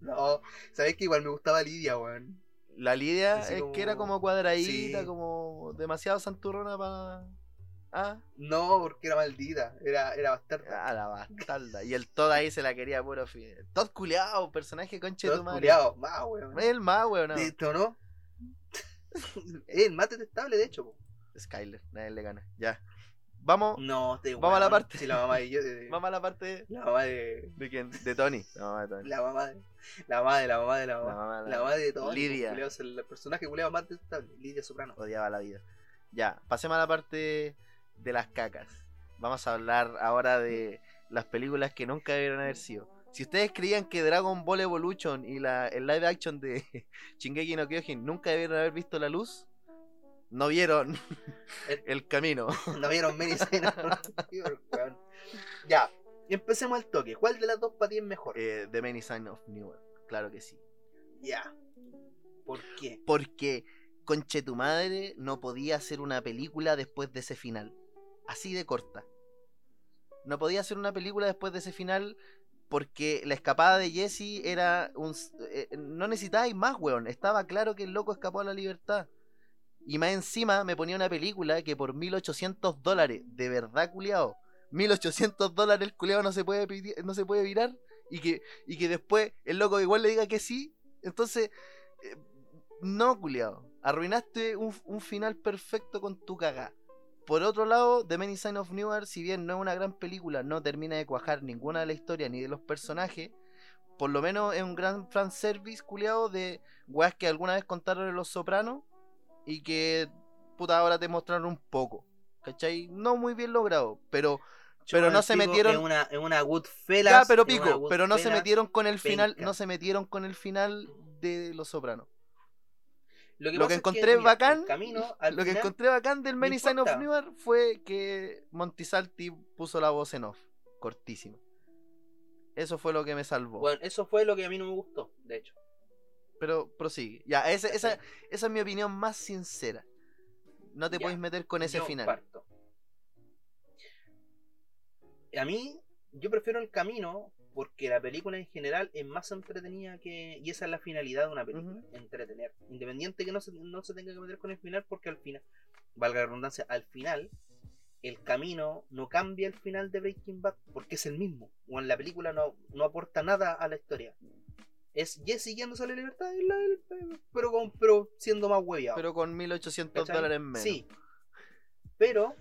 no, sabéis que igual me gustaba Lidia, weón. La Lidia es como- que era como cuadradita, Sí. como demasiado santurrona para. Ah, No, porque era maldita, era, era bastarda. ah, la bastarda. Y el Todd ahí se la quería puro fin. Todd culeado, personaje conche de tu madre. culiao, más, weón. El más, weón. No. ¿De esto no? Es el más detestable, de hecho, po. Skyler, nadie le gana. Ya. Vamos, No, Vamos a la parte. Sí, la mamá de, yo- de- vamos a la parte de. La mamá de. ¿De quién? De Tony. La mamá de Tony. La mamá de. La mamá de la mamá de la La mamá. mamá, La mamá de todo. Lidia. El personaje culeado más detestable, Lidia Soprano. odiaba la vida. Ya, pasemos a la parte de las cacas. Vamos a hablar ahora de las películas que nunca debieron haber sido. Si ustedes creían que Dragon Ball Evolution y la, el live action de Shingeki no Kyojin nunca debieron haber visto la luz, no vieron el camino. No vieron Many Signs Weón. Ya, empecemos al toque. ¿Cuál de las dos para ti es mejor? Eh, The Many Signs of New World, claro que sí. Ya. ¿Por qué? Porque Conche tu madre no podía hacer una película después de ese final. Así de corta. No podía hacer una película después de ese final porque la escapada de Jesse era un... eh, no necesitabais más, weón. Estaba claro que el loco escapó a la libertad. Y más encima me ponía una película que por 1800 dólares, de verdad culiao, 1800 dólares el culiao no se puede, no se puede virar y que, y que después el loco igual le diga que sí. Entonces, eh, no, culiao. Arruinaste un, final perfecto con tu cagá. Por otro lado, The Many Signs of Newark, si bien no es una gran película, no termina de cuajar ninguna de la historia ni de los personajes, por lo menos es un gran fanservice culiado de weas que alguna vez contaron en Los Sopranos y que puta ahora te mostraron un poco. ¿Cachai? No muy bien logrado, pero Pero no se metieron- Es una, es una Goodfellas. ya, pero pico, pero no se metieron con el final, penca. no se metieron con el final de Los Sopranos. Lo que, lo que es encontré bacán, camino, Lo que encontré bacán del Many Signs of importa. Newark fue que Montisalti puso la voz en off, cortísima. Eso fue lo que me salvó. Bueno, eso fue lo que a mí no me gustó, de hecho. Pero prosigue. Ya, esa, ¿cachai? esa es mi opinión más sincera. No te Ya, puedes meter con ese final. parto. A mí, yo prefiero el camino porque la película en general es más entretenida que. Y esa es la finalidad de una película: entretener. Independiente que no se, no se tenga que meter con el final, porque al final, valga la redundancia, al final, el camino no cambia el final de Breaking Bad porque es el mismo. O en la película no, no aporta nada a la historia. Es Jesse yéndose a la libertad, es la del- pero, con, pero siendo más hueviado. Pero con 1800 ¿cachai? dólares menos. Sí. Pero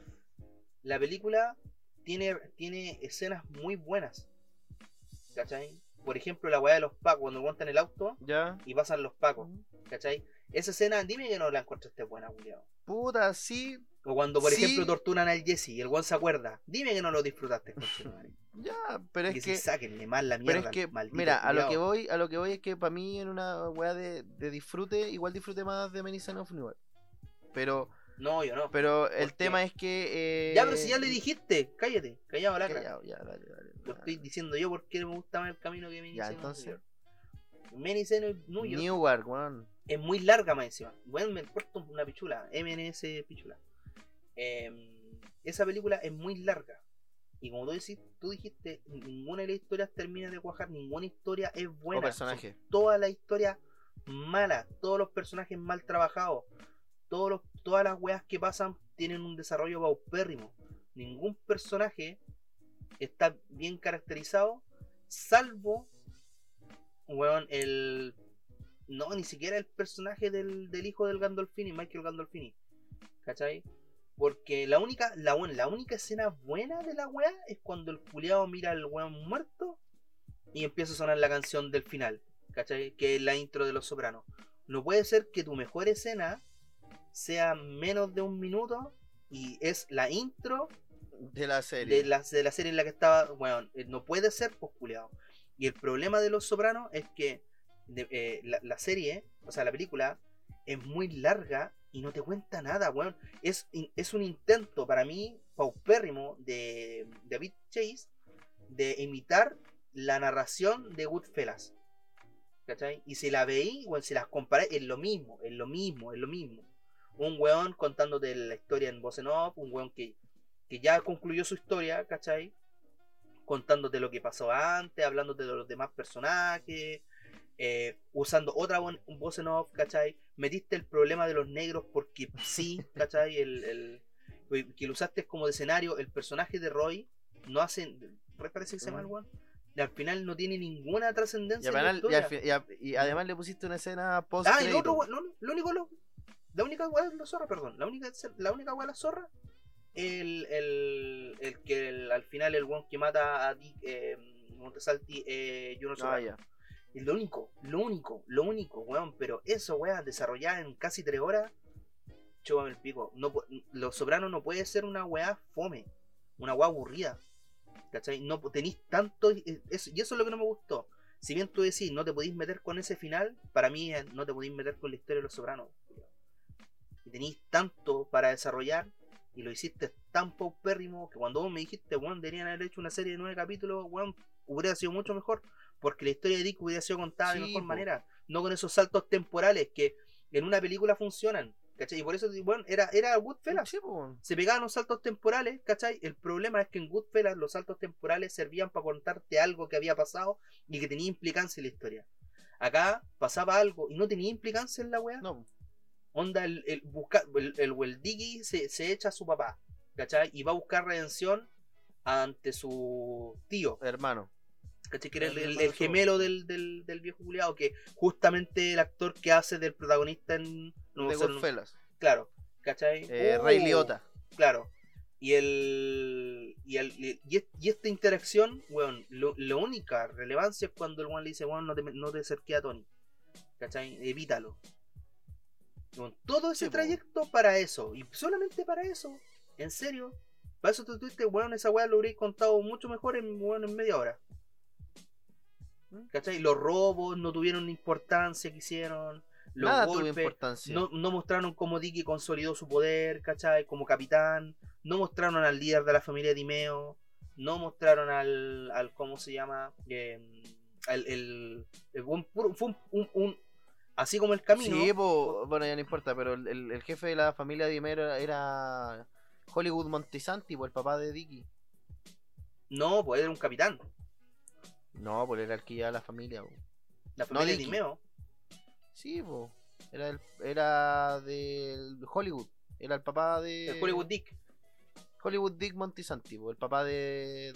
la película tiene, tiene escenas muy buenas. ¿Cachai? Por ejemplo, la weá de los pacos, cuando aguantan el auto Ya. y pasan los pacos. ¿Cachai? Esa escena, dime que no la encontraste buena, Julián. Puta, sí. O cuando, por Sí. ejemplo, torturan al Jesse y el one se acuerda. Dime que no lo disfrutaste, conchetumare. Ya, pero es que que. sáquenle más la Pero mierda. es que, maldito mira, a lo que voy, a lo que voy es que para mí en una weá de, de disfrute, igual disfrute más de Son of Newer. Pero, No, yo no. pero el qué? tema es que. eh, Ya, pero si ya le dijiste, cállate, callado la cara. callado, ya, dale, dale. Lo estoy diciendo yo porque me gusta más el camino que Many Ya, entonces. New York. New York weón. Es muy larga más encima. Bueno, me importa una pichula, MNS pichula. Em, esa película es muy larga. Y como tú, decís, tú dijiste, ninguna de las historias termina de cuajar, ninguna historia es buena. O personaje. Son Toda la historia mala, todos los personajes mal trabajados, todos los, todas las weas que pasan tienen un desarrollo paupérrimo. Ningún personaje está bien caracterizado, salvo, weón, el... No, ni siquiera el personaje del, del hijo del Gandolfini, Michael Gandolfini. ¿Cachai? Porque la única, la, la única escena buena de la wea es cuando el culiao mira al weón muerto y empieza a sonar la canción del final. ¿Cachai? Que es la intro de Los Sopranos. No puede ser que tu mejor escena sea menos de un minuto y es la intro De la serie. de la, de la serie en la que estaba. Bueno, eh, no puede ser, pues culiao. Y el problema de Los Sopranos es que eh, la, serie, o sea, la película, es muy larga y no te cuenta nada, weón. Es, es un intento para mí, paupérrimo, de David Chase de imitar la narración de Goodfellas. ¿Cachai? Y si la veí, bueno, si las comparé, es lo mismo, es lo mismo, es lo mismo. Un weón contándote la historia en voz en off, un weón que, que ya concluyó su historia, ¿cachai? Contándote lo que pasó antes, hablándote de los demás personajes, eh, usando otra vo- voz en off, ¿cachai? Metiste el problema de los negros porque sí, ¿cachai? El, el- que lo usaste como de escenario, el personaje de Roy no hace, Roy parece que se llama el weón, y al final no tiene ninguna trascendencia. y y además le pusiste una escena post Ah, y lo otro, no, lo único, lo, la única weá de la zorra, perdón, la única, la única weá de la zorra, el, el, el que el- al final el weón que mata a Dick eh, Montesalti, eh, Juno Ah. Es lo único, lo único, lo único, weón, pero eso, weá, desarrollada en casi tres horas, chúpame el pico. No, Los Sopranos no puede ser una weá fome, una weá aburrida. ¿Cachai? No tenéis tanto. eh, eso- y eso es lo que no me gustó. Si bien tú decís, no te podéis meter con ese final, para mí eh, no te podéis meter con la historia de los Sopranos. Y tenéis tanto para desarrollar y lo hiciste tan paupérrimo que cuando vos me dijiste, weón, deberían haber hecho una serie de nueve capítulos, weón, hubiera sido mucho mejor porque la historia de Dick hubiera sido contada de mejor po. manera, no con esos saltos temporales que en una película funcionan. ¿Cachai? Y por eso, bueno, era, era Goodfellas. Sí. Se pegaban los saltos temporales, ¿cachai? El problema es que en Goodfellas los saltos temporales servían para contarte algo que había pasado y que tenía implicancia en la historia. Acá pasaba algo y no tenía implicancia en la weá. No. Onda, el, el, busca, el, el se, se echa a su papá, ¿cachai? Y va a buscar redención ante su tío, Hermano. ¿Cachai? Que era el, gemelo del, del, del viejo culiado, que justamente el actor que hace del protagonista en... no de no- Goodfellas. Claro, ¿cachai? Eh, Uh, Ray Liotta. Claro. Y el. Y, el, y, es- y esta interacción, weón, lo, la única relevancia es cuando el weón le dice, weón, no te, no te acerques a Tony. ¿Cachai? Evítalo. Weón, todo ese Sí, trayecto para eso. Y solamente para eso. En serio. Para eso tú tuviste, weón, esa weá lo habréis contado mucho mejor en, weón, en media hora. ¿Cachai? Los robos no tuvieron importancia que hicieron. Los Nada tuvo golpes, importancia. no, no mostraron cómo Dicky consolidó su poder, ¿cachai? Como capitán. No mostraron al líder de la familia Dimeo. No mostraron al, al ¿cómo se llama? Eh, al- el, puro- fue un, un- un- así como el camino. Sí, po, bueno, ya no importa, pero el, el- el jefe de la familia Dimero era, era Hollywood Montisanti, pues el papá de Dicky. No, pues era un capitán. No, pues era el que llevaba la familia. La familia Dicky. Dimeo. Sí, pues. Era, el, era del Hollywood. Era el papá de. El Hollywood Dick. Hollywood Dick Montisanti, el papá de.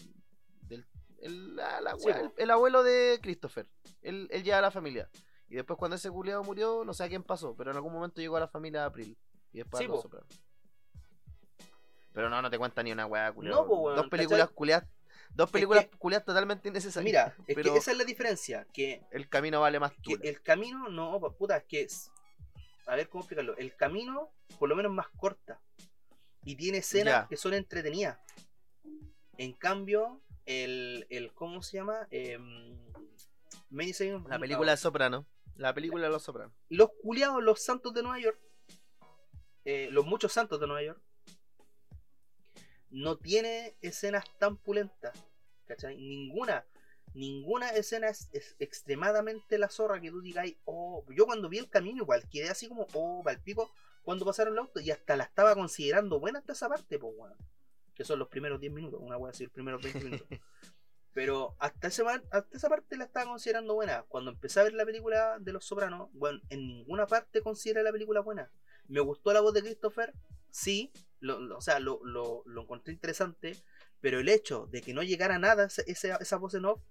Del, El, la- la Sí, wea, po. el, el abuelo de Christopher. Él, él lleva a la familia. Y después cuando ese culiado murió, no sé a quién pasó, pero en algún momento llegó a la familia April. Y después Sí. Sopranos. Pero no, no te cuenta ni una weá, culiao. No, Dos películas culiadas. Dos películas que- culiadas totalmente innecesarias. Mira, es pero que esa es la diferencia, que, el camino vale más que el camino, no, pa- puta, es que es, a ver cómo explicarlo, el camino por lo menos es más corta y tiene escenas Ya. que son entretenidas. En cambio, el, el ¿cómo se llama? Em, La película de Soprano. La película de Los Sopranos. los culiados, los santos de Nueva York, eh, los muchos santos de Nueva York, no tiene escenas tan pulentas, ¿cachai? Ninguna, ninguna escena es, es extremadamente la zorra que tú digas, oh, yo cuando vi el camino igual quedé así como, oh, pico cuando pasaron el auto y hasta la estaba considerando buena hasta esa parte, pues, weón. Que son los primeros 10 minutos, una wea así, los primeros 20 minutos. Pero hasta, ese, hasta esa parte la estaba considerando buena. Cuando empecé a ver la película de Los Sopranos, bueno, en ninguna parte consideré la película buena. Me gustó la voz de Christopher, sí, lo- lo- o sea, lo, lo- lo encontré interesante, pero el hecho de que no llegara nada esa, esa, esa voz en off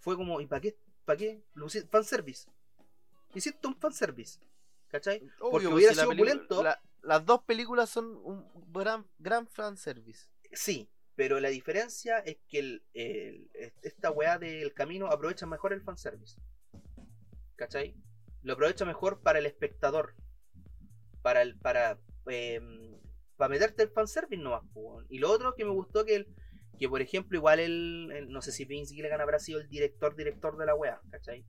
fue como, ¿y para qué? ¿Para qué? Lo fanservice. Hiciste un fanservice. ¿Cachai? Porque Obvio, hubiera si la sido película- opulento. la- las dos películas son un gran, gran fan service. Sí, pero la diferencia es que el, el- esta weá del camino aprovecha mejor el fanservice. ¿Cachai? Lo aprovecha mejor para el espectador. Para el, para, em, para meterte el fanservice nomás, weón. Y lo otro que me gustó que el, que por ejemplo, igual el, no sé si Vince Gilligan habrá sido el director, director de la weá, ¿cachai?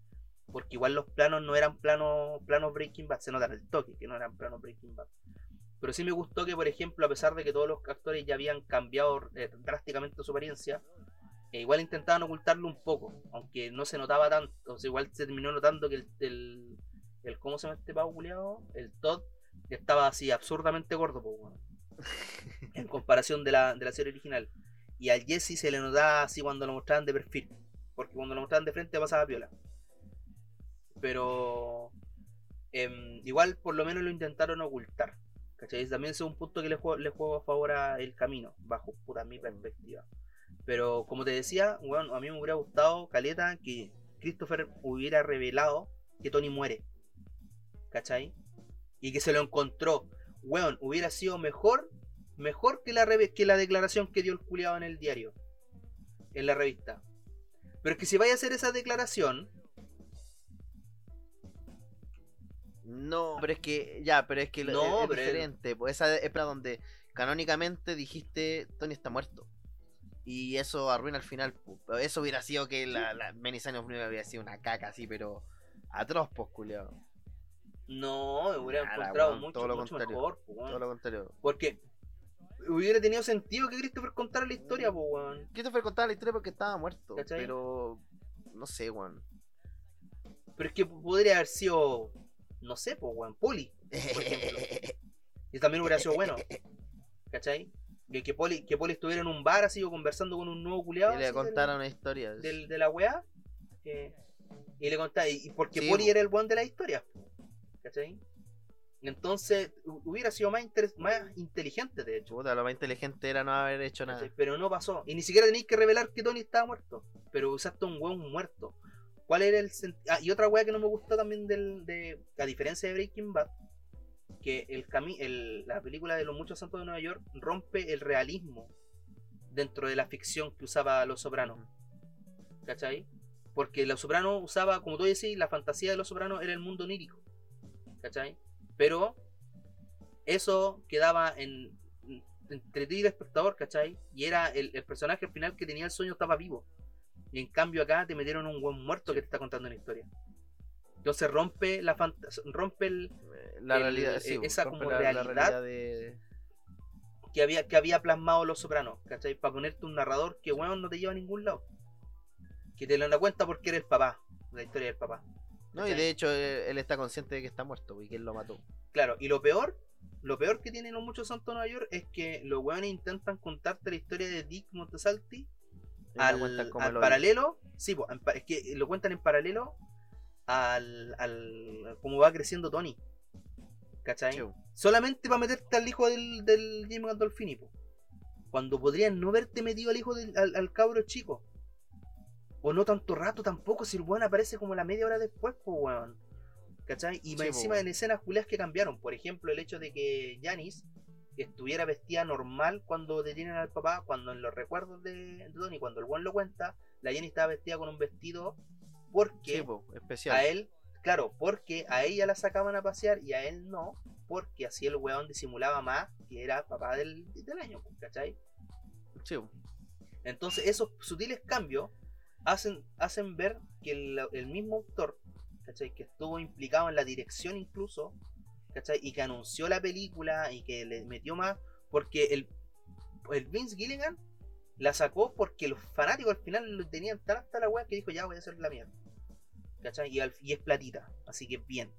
Porque igual los planos no eran planos, planos Breaking Bad, se nota en el toque que no eran planos Breaking Bad. Pero sí me gustó que, por ejemplo, a pesar de que todos los actores ya habían cambiado eh, drásticamente su apariencia, eh, igual intentaban ocultarlo un poco, aunque no se notaba tanto. O sea, igual se terminó notando que el, el, ¿cómo se llama este pavo? El Todd estaba así absurdamente gordo, weón. En comparación de la, de la serie original. Y al Jesse se le notaba así cuando lo mostraban de perfil, porque cuando lo mostraban de frente pasaba piola. Pero em, igual por lo menos lo intentaron ocultar. ¿Cachai? También es un punto que le juego, le juego a favor a el camino, bajo puta mi perspectiva. Pero como te decía, bueno, a mí me hubiera gustado, Caleta, que Christopher hubiera revelado que Tony muere. ¿Cachai? Y que se lo encontró. Weón, hubiera sido mejor, mejor que la, que la declaración que dio el culiado en el diario. En la revista. Pero es que si vaya a hacer esa declaración, No, pero es que, ya, pero es que No, es, es diferente. Pues esa es para donde canónicamente dijiste Tony está muerto. Y eso arruina el final. pu. Eso hubiera sido que la, la Many Signs of News hubiera sido una caca así, pero atroz, pues, culiao. No, me hubiera Nada, encontrado mucho, todo lo mucho contrario. mejor. po, weón. Todo lo contrario. Porque hubiera tenido sentido que Christopher contara la historia, pues, weón. Christopher contaba la historia porque estaba muerto. ¿Cachai? Pero, no sé, weón. Pero es que podría haber sido, no sé, pues, weón, Poli. Por ejemplo. Y también hubiera sido bueno. ¿Cachai? Que, que, Poli, que Poli estuviera en un bar así o conversando con un nuevo culiado. y le contaron una historia. del, de la weá. eh, y le contaba, y porque Sí, Poli po. era el buen de la historia. ¿Cachai? Entonces hu- hubiera sido más, inteligente, de hecho. Puta, lo más inteligente era no haber hecho nada. ¿cachai? Pero no pasó. Y ni siquiera tenéis que revelar que Tony estaba muerto. Pero usaste un weón muerto. ¿Cuál era el ah, y otra weá que no me gustó también del, de. A diferencia de Breaking Bad. Que el cami el, la película de los muchos santos de Nueva York rompe el realismo dentro de la ficción que usaba Los Sopranos. ¿Cachai? Porque Los Sopranos usaba, como tú decís, la fantasía de Los Sopranos era el mundo onírico. ¿Cachai? Pero eso quedaba en, entre ti y el espectador, ¿cachai? Y era el, el personaje al final que tenía el sueño estaba vivo. Y en cambio acá te metieron un buen muerto que te está contando una historia. Entonces rompe la rompe el La el- realidad, sí, esa como la, la realidad de. que había, que había plasmado Los Sopranos, ¿cachai? Para ponerte un narrador que, weón, no te lleva a ningún lado. Que te lo da cuenta porque eres el papá, la historia del papá. No, y de hecho él, él está consciente de que está muerto y que él lo mató. Claro, y lo peor, lo peor que tienen los muchos santos de Nueva York es que los weones intentan contarte la historia de Dick Montesalti al, al lo paralelo, sí, po, es que lo cuentan en paralelo al, al cómo va creciendo Tony. ¿Cachai? Solamente para meterte al hijo del, del Jimmy Gandolfini, po. Cuando podrían no haberte metido al hijo del, al, al cabro chico. O no tanto rato tampoco, si el weón aparece como la media hora después, pues weón. ¿Cachai? Y Sí, más encima en escenas culias que cambiaron. Por ejemplo, el hecho de que Janis estuviera vestida normal cuando detienen al papá, cuando en los recuerdos de, Donnie, cuando el weón lo cuenta, la Janis estaba vestida con un vestido porque Sí, po, especial. a él, claro, porque a ella la sacaban a pasear y a él no, porque así el weón disimulaba más que era papá del, del año, ¿cachai? Sí. Entonces esos sutiles cambios hacen, hacen ver que el, el mismo autor, ¿cachai? Que estuvo implicado en la dirección incluso, ¿cachai? Y que anunció la película y que le metió más, porque el, el Vince Gilligan la sacó porque los fanáticos al final lo tenían tan hasta la weá que dijo, ya voy a hacer la mierda. ¿Cachai? Y, al- y es platita, así que bien.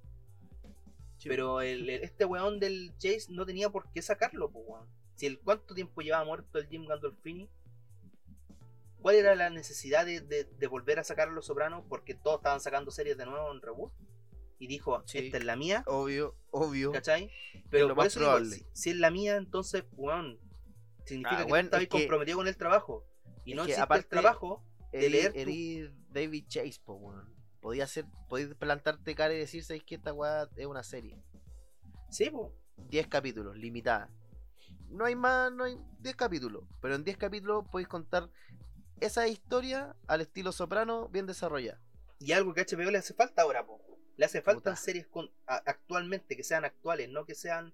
Sí, Pero el, el- este weón del Chase no tenía por qué sacarlo, pues weón. Si el cuánto tiempo llevaba muerto el Jim Gandolfini, ¿cuál era la necesidad de, de- de volver a sacar a los sopranos? Porque todos estaban sacando series de nuevo en reboot. Y dijo, Sí. esta es la mía, Obvio, obvio. ¿cachai? Pero lo por más eso digo, si, si es la mía, entonces, weón, significa Ah, que tú estabas es que- comprometido con el trabajo. Y es no existe aparte- el trabajo de leer tu- David Chase, po, weón. Podía ser, podías plantarte cara y decir, ¿sabes que esta weá es una serie? Sí, pues. 10 capítulos, limitada. No hay más, no hay 10 capítulos. Pero en 10 capítulos podéis contar esa historia al estilo soprano bien desarrollada. Y algo que a HBO le hace falta ahora, po. Le hace falta series con, a- actualmente que sean actuales, no que sean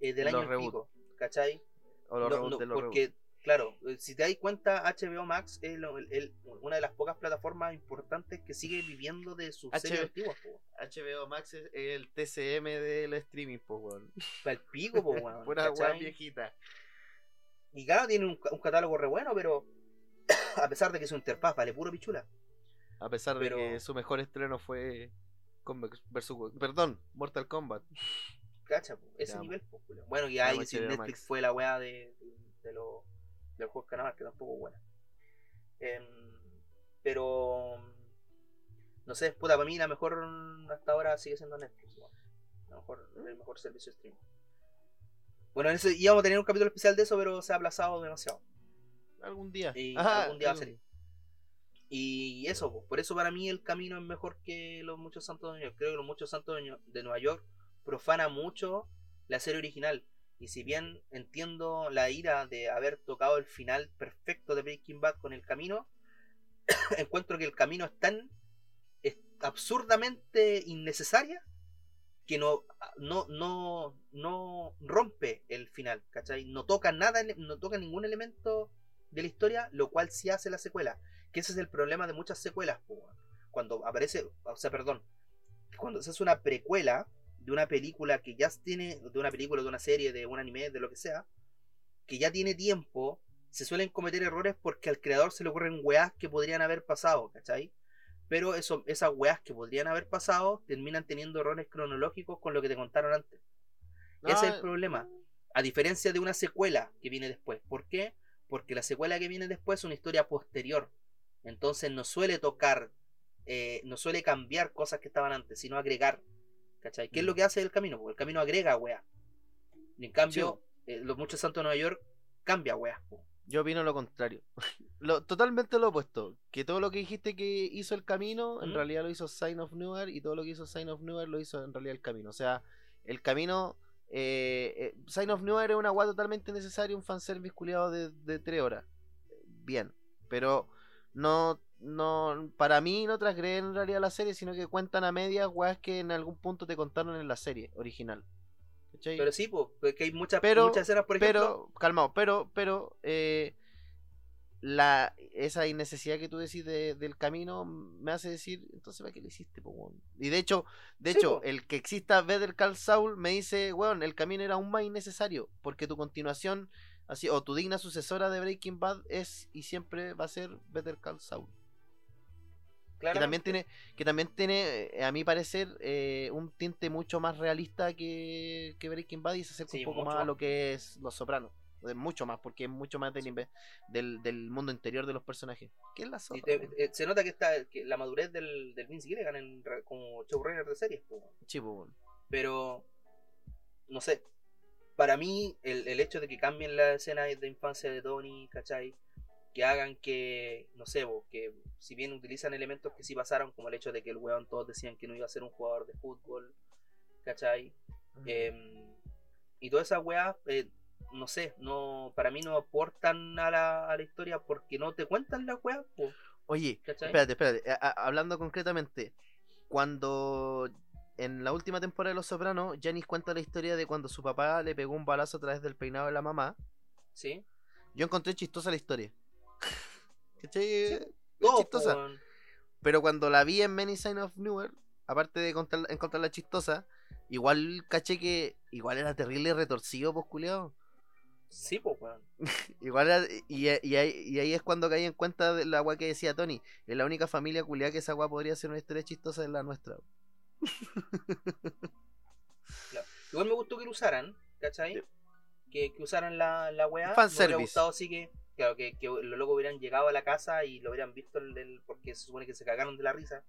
eh, del Los año reboot. pico. ¿Cachai? O los No, no, de los porque, claro, eh, si te das cuenta, HBO Max es lo- el- el- una de las pocas plataformas importantes que sigue viviendo de sus series antiguas, po. HBO Max es el TCM del streaming, po, weón. Para el pico, po, weón, Pura weá viejita. Y claro, tiene un catálogo re bueno, pero a pesar de que su interfaz vale puro pichula. A pesar Pero- de que su mejor estreno fue versus, perdón, Mortal Kombat. Cacha, po, ese nivel, po, culiao. Bueno, y ahí pues, si Netflix Max. fue la weá de, de, los del juego Canadá, que tampoco es buena. Em, pero no sé, puta, para mí la mejor hasta ahora sigue siendo Netflix, weón. La mejor, el mejor servicio de streaming. Bueno, en íbamos a tener un capítulo especial de eso, pero se ha aplazado demasiado. Algún día. Y Ajá, algún día va a salir. Y eso, po, por eso para mí el camino es mejor que los muchos santos de Nueva York. Creo que los muchos santos de Nueva York profana mucho la serie original. Y si bien entiendo la ira de haber tocado el final perfecto de Breaking Bad con el camino, encuentro que el camino es tan es absurdamente innecesaria que no, no, no, no rompe el final, ¿cachai? No toca nada, no toca ningún elemento de la historia, lo cual sí hace la secuela. Que ese es el problema de muchas secuelas, cuando aparece, o sea, perdón, cuando se hace una precuela de una película que ya tiene, de una película, de una serie, de un anime, de lo que sea, que ya tiene tiempo, se suelen cometer errores porque al creador se le ocurren weás que podrían haber pasado, ¿cachai? Pero eso, esas weás que podrían haber pasado terminan teniendo errores cronológicos con lo que te contaron antes. Ese es Ah, el problema. A diferencia de una secuela que viene después. ¿Por qué? Porque la secuela que viene después es una historia posterior. Entonces no suele tocar, eh, no suele cambiar cosas que estaban antes, sino agregar. ¿Cachai? ¿Qué es lo Mm. que hace el camino? Porque el camino agrega weá. Y en cambio, eh, los muchos santos de Nueva York cambia weá. Yo opino lo contrario. Lo, totalmente lo opuesto. Que todo lo que dijiste que hizo el camino, en ¿Mm? realidad lo hizo Sign of Newer. Y todo lo que hizo Sign of Newer lo hizo en realidad el camino. O sea, el camino. Eh, eh, Sign of Newer es una guay totalmente necesaria. Un fanservice culiado de, de 3 horas. Bien. Pero no. No, para mí no transgreden en realidad la serie, sino que cuentan a medias weas que en algún punto te contaron en la serie original. ¿Cachai? Pero sí, po, porque hay muchas, Pero- muchas escenas, por ejemplo. pero, calmado, pero, pero, eh, la, esa innecesidad que tú decís de- del camino me hace decir, entonces, ¿para qué lo hiciste, po? Y de hecho, de Sí, hecho, po. el que exista Better Call Saul me dice, weón, el camino era aún más innecesario, porque tu continuación, así, o tu digna sucesora de Breaking Bad es y siempre va a ser Better Call Saul. Que también tiene, que también tiene, eh, a mi parecer, eh, un tinte mucho más realista que, que Breaking Bad y se acerca Sí, un poco mucho más a lo que es Los Sopranos. Mucho más, porque es mucho más del, del, del mundo interior de los personajes. ¿Qué es la zorra? te- eh, se nota que está que la madurez del, del Vince Gilligan en como showrunner de series. Sí, pues. Pero, no sé. Para mí, el, el hecho de que cambien la escena de infancia de Donnie, ¿cachai? que hagan que, no sé, vos, que si bien utilizan elementos que sí pasaron, como el hecho de que el weón todos decían que no iba a ser un jugador de fútbol, ¿cachai? Em, y todas esas weas, eh, no sé, no para mí no aportan a la, a la historia porque no te cuentan weas, po, Oye, ¿cachai? espérate, espérate. a- a- hablando concretamente, cuando en la última temporada de Los Sopranos, Janice cuenta la historia de cuando su papá le pegó un balazo a través del peinado de la mamá. ¿Sí? Yo encontré chistosa la historia. ¿Cachai? Es Todo, chistosa. Pero cuando la vi en Many Signs of Newer, aparte de contar- encontrarla chistosa, igual caché que igual era terrible y retorcido, pues culiao. Sí, pues, weón. Igual y, y ahí, y ahí es cuando caí en cuenta de la agua que decía Tony. Es la única familia culiada que esa agua podría ser una historia chistosa es la nuestra. Igual me gustó que lo usaran, ¿cachai? Sí. Que, que usaran la, la weá. Fanservice. Me hubiera gustado sí que, claro, que, que los locos hubieran llegado a la casa y lo hubieran visto el, el- porque se supone que se cagaron de la risa.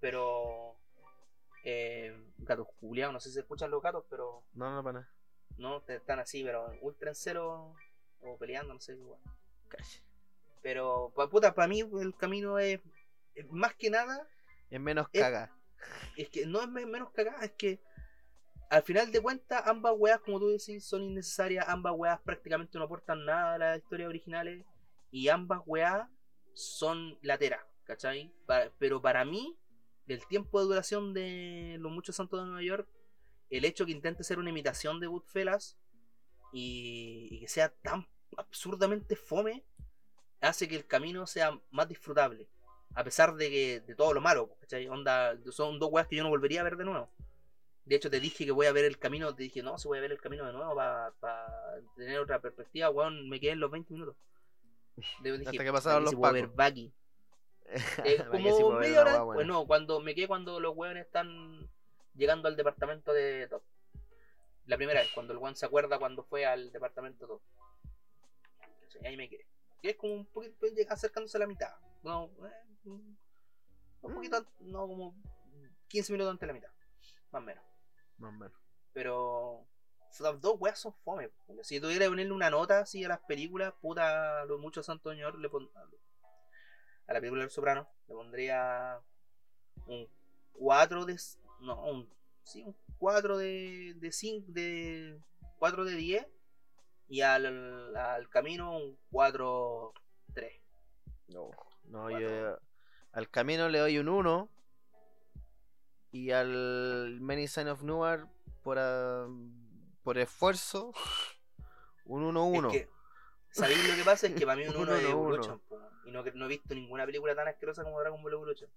Pero eh, gatos culiados, no sé si se escuchan los gatos, pero No, no, para nada. No te- están así, pero ultra en cero o peleando, no sé igual. Pero pa, puta, para mí el camino es, es más que nada Es menos caga. es que no es me- menos cagada, es que al final de cuentas ambas weas, como tú decís, son innecesarias, ambas weas prácticamente no aportan nada a las historias originales y ambas weas son lateras, ¿cachai? Pero para mí, el tiempo de duración de Los Muchos Santos de Nueva York, el hecho que intente ser una imitación de Goodfellas y, y que sea tan absurdamente fome, hace que el camino sea más disfrutable. A pesar de que de todo lo malo, ¿cachai? Onda, son dos weas que yo no volvería a ver de nuevo. De hecho, te dije que voy a ver el camino, te dije, no, si voy a ver el camino de nuevo para tener otra perspectiva, weón, me quedé en los 20 minutos. Dije, Hasta que pasaron "Aquí los sí puedo pacos". ver Bucky. Eh, como media hora, guagua, bueno, cuando me quedé cuando los weones están llegando al departamento de Top. La primera vez, cuando el weón se acuerda cuando fue al departamento Top. ¿Cachai? Ahí me quedé. Que es como un poquito pues, acercándose a la mitad. No, eh, un un poquito, no, como 15 minutos antes de la mitad. Más o menos. Más o menos. Pero las dos weas son fome. Si tuviera que ponerle una nota así a las películas, puta, los muchos santos señor le pon- a la película del Soprano le pondría un 4 de no, un sí, un 4 de de 5 de 4 de 10 y al, al camino un 4 3. No, no yo al camino le doy un 1 y al Many Sign of Newer por, ah, por esfuerzo un 1-1. Es que ¿Sabéis lo que pasa? Es que para mí un 1 Uno, es. Evolution, y no, no he visto ninguna película tan asquerosa como Dragon Ball Evolution.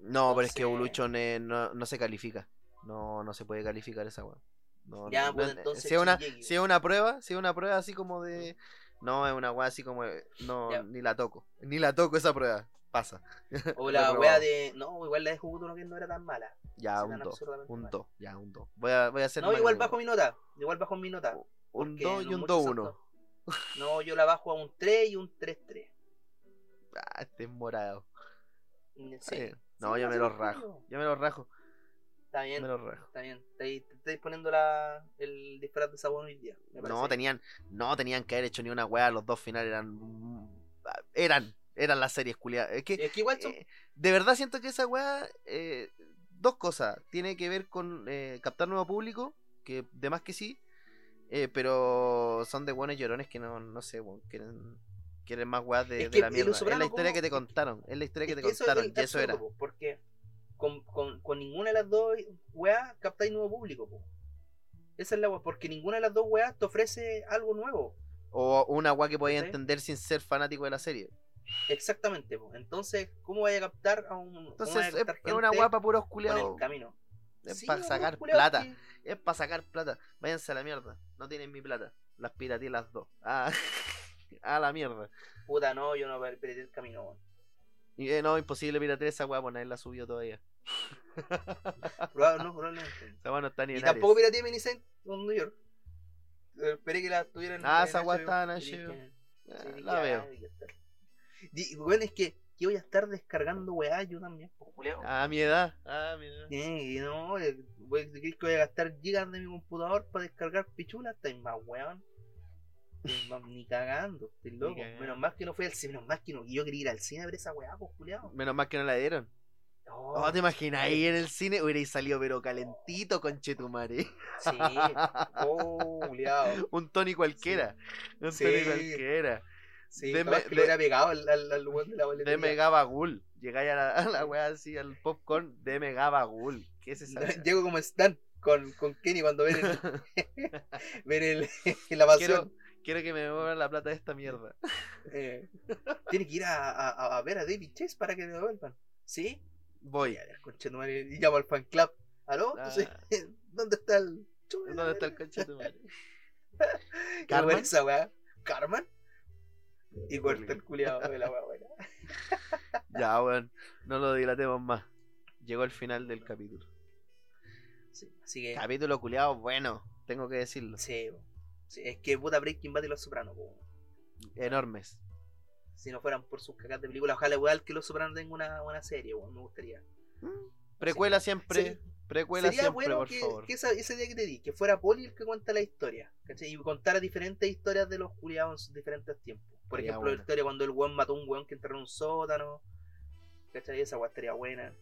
No, pero es que Evolution eh, no, no se califica. No, no se puede calificar esa weá. No, Ya, no, pues, entonces si es una, si es una prueba, si es una prueba así como de. No, es una weá así como. de- No, Ya. ni la toco. Ni la toco esa prueba. Pasa. O la wea de. No, igual la de Hokuto no Ken no era tan mala. Ya, un 2. absurdamente Un. 2. Ya, un 2. Voy a, voy a hacer. No, igual bajo mi nota. Igual bajo mi nota. Un porque 2 y un muchos 2-1. santos- No, yo la bajo a un 3 y un 3-3. Ah, este es morado. Mm, Sí. No, yo me los rajo. Yo me los rajo. Está bien, Me los rajo. está bien. Te te estáis poniendo la, el disfraz de sabón hoy día. me No tenían, no tenían que haber hecho ni una weá. Los dos finales eran. Eran. Eran las series culiadas. Es que. Es que igual son. Eh, de verdad siento que esa weá, eh, dos cosas. Tiene que ver con eh, captar nuevo público, que de más que sí, eh, pero son de buenos llorones que no, no sé, weón, quieren, quieren más weas de, Es de que la mierda. Es la historia que te contaron, es la historia que es te que eso contaron, el y eso era. po, Porque con, con, con ninguna de las dos weas captáis nuevo público. po. Esa es la wea. Porque ninguna de las dos weas te ofrece algo nuevo. O una weá que podías ¿Cachai? entender sin ser fanático de la serie. Exactamente. po. Entonces, ¿cómo vaya a captar a un. Entonces a es, una weá para puros culiados. el camino? Es Sí, para sacar plata. que- Es para sacar plata. Váyanse a la mierda. No tienen mi plata. Las pirateé las dos. Ah, a la mierda. Puta, no, yo no perdí el camino, weón. Y, eh, no, imposible piratear esa weá, pues nadie la subió todavía. Proba- no, probablemente. Esa weá no está ni Y en tampoco Ares. pirateé Minicent con New York. Eh, Esperé que la tuvieran. Ah, en esa weá estaba en y HBO. Ah, sí, la ah, veo. Di- Bueno, es que, que voy a estar descargando weá yo también, pues, culiao. A mi edad. A mi edad. Sí, y no, eh, voy, ¿crees que voy a gastar gigas de mi computador para descargar pichulas? Estáis más weón. No, ni cagando, estoy loco. cagando. Menos mal que no fui al cine, menos mal que no. Yo quería ir al cine a ver esa weá, pues, culiao. Menos mal que no la dieron. Oh, Oh, ¿te imaginas ahí en el cine? Hubierais salido pero calentito con Chetumare. Sí. Oh, culiao. Un Tony cualquiera. Un Sí. Tony cualquiera. Sí, Deme- capaz que de- lo hubiera pegado al, al, al de la De boletería. Megabagul. Llegáis a la, a la wea así, al popcorn de Megabagul. ¿Qué es esa? Llego como Stan con, con Kenny cuando ven el, ven el, la pasión. quiero, quiero que me devuelvan la plata de esta mierda. Eh, tiene que ir a, a, a ver a David Chase para que me devuelvan. ¿Sí? Voy. A ver, conchetumare, y llamo al fan club. ¿Aló? Entonces, Ah. ¿dónde está el ¿Dónde está el verga? conche de tu madre? Qué ¿Carmen? esa weá. ¿Carmen? Y corta el culiado de la weá buena. Ya, weón. No lo dilatemos más. Llegó el final del capítulo. Sí, así que. Capítulo culiado, bueno. Tengo que decirlo. Sí. Sí, es que puta Breaking Bad y Los Sopranos. Enormes. Si no fueran por sus cagas de película, ojalá igual que Los Sopranos tenga una, una serie, weón, me gustaría. Precuela Sí. siempre. Sí. Precuela Sería siempre, bueno por que, favor. que esa- ese día que te di, que fuera Poli el que cuenta la historia, ¿cachai? Y contara diferentes historias de los culiados en sus diferentes tiempos. Por ejemplo, la historia cuando el weón mató a un weón que entró en un sótano, ¿cachai? Esa weá estaría buena.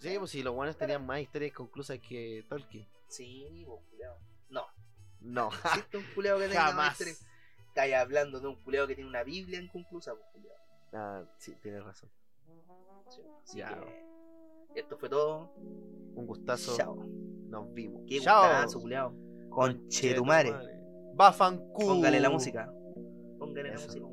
Sí, pues si los buenos tenían más historias conclusas que Tolkien. Sí, vos, culiado. No, existe un que tenga más jamás. Estáis hablando de un culiado que tiene una Biblia inconclusa, pues. Ah, sí, tienes razón. Sí, Así Ya. que esto fue todo. Un gustazo. Chao. Nos vimos. Qué Chao. gustazo, culiado. Conchetumare. Bafancu. Póngale la música. Póngale la Eso. música.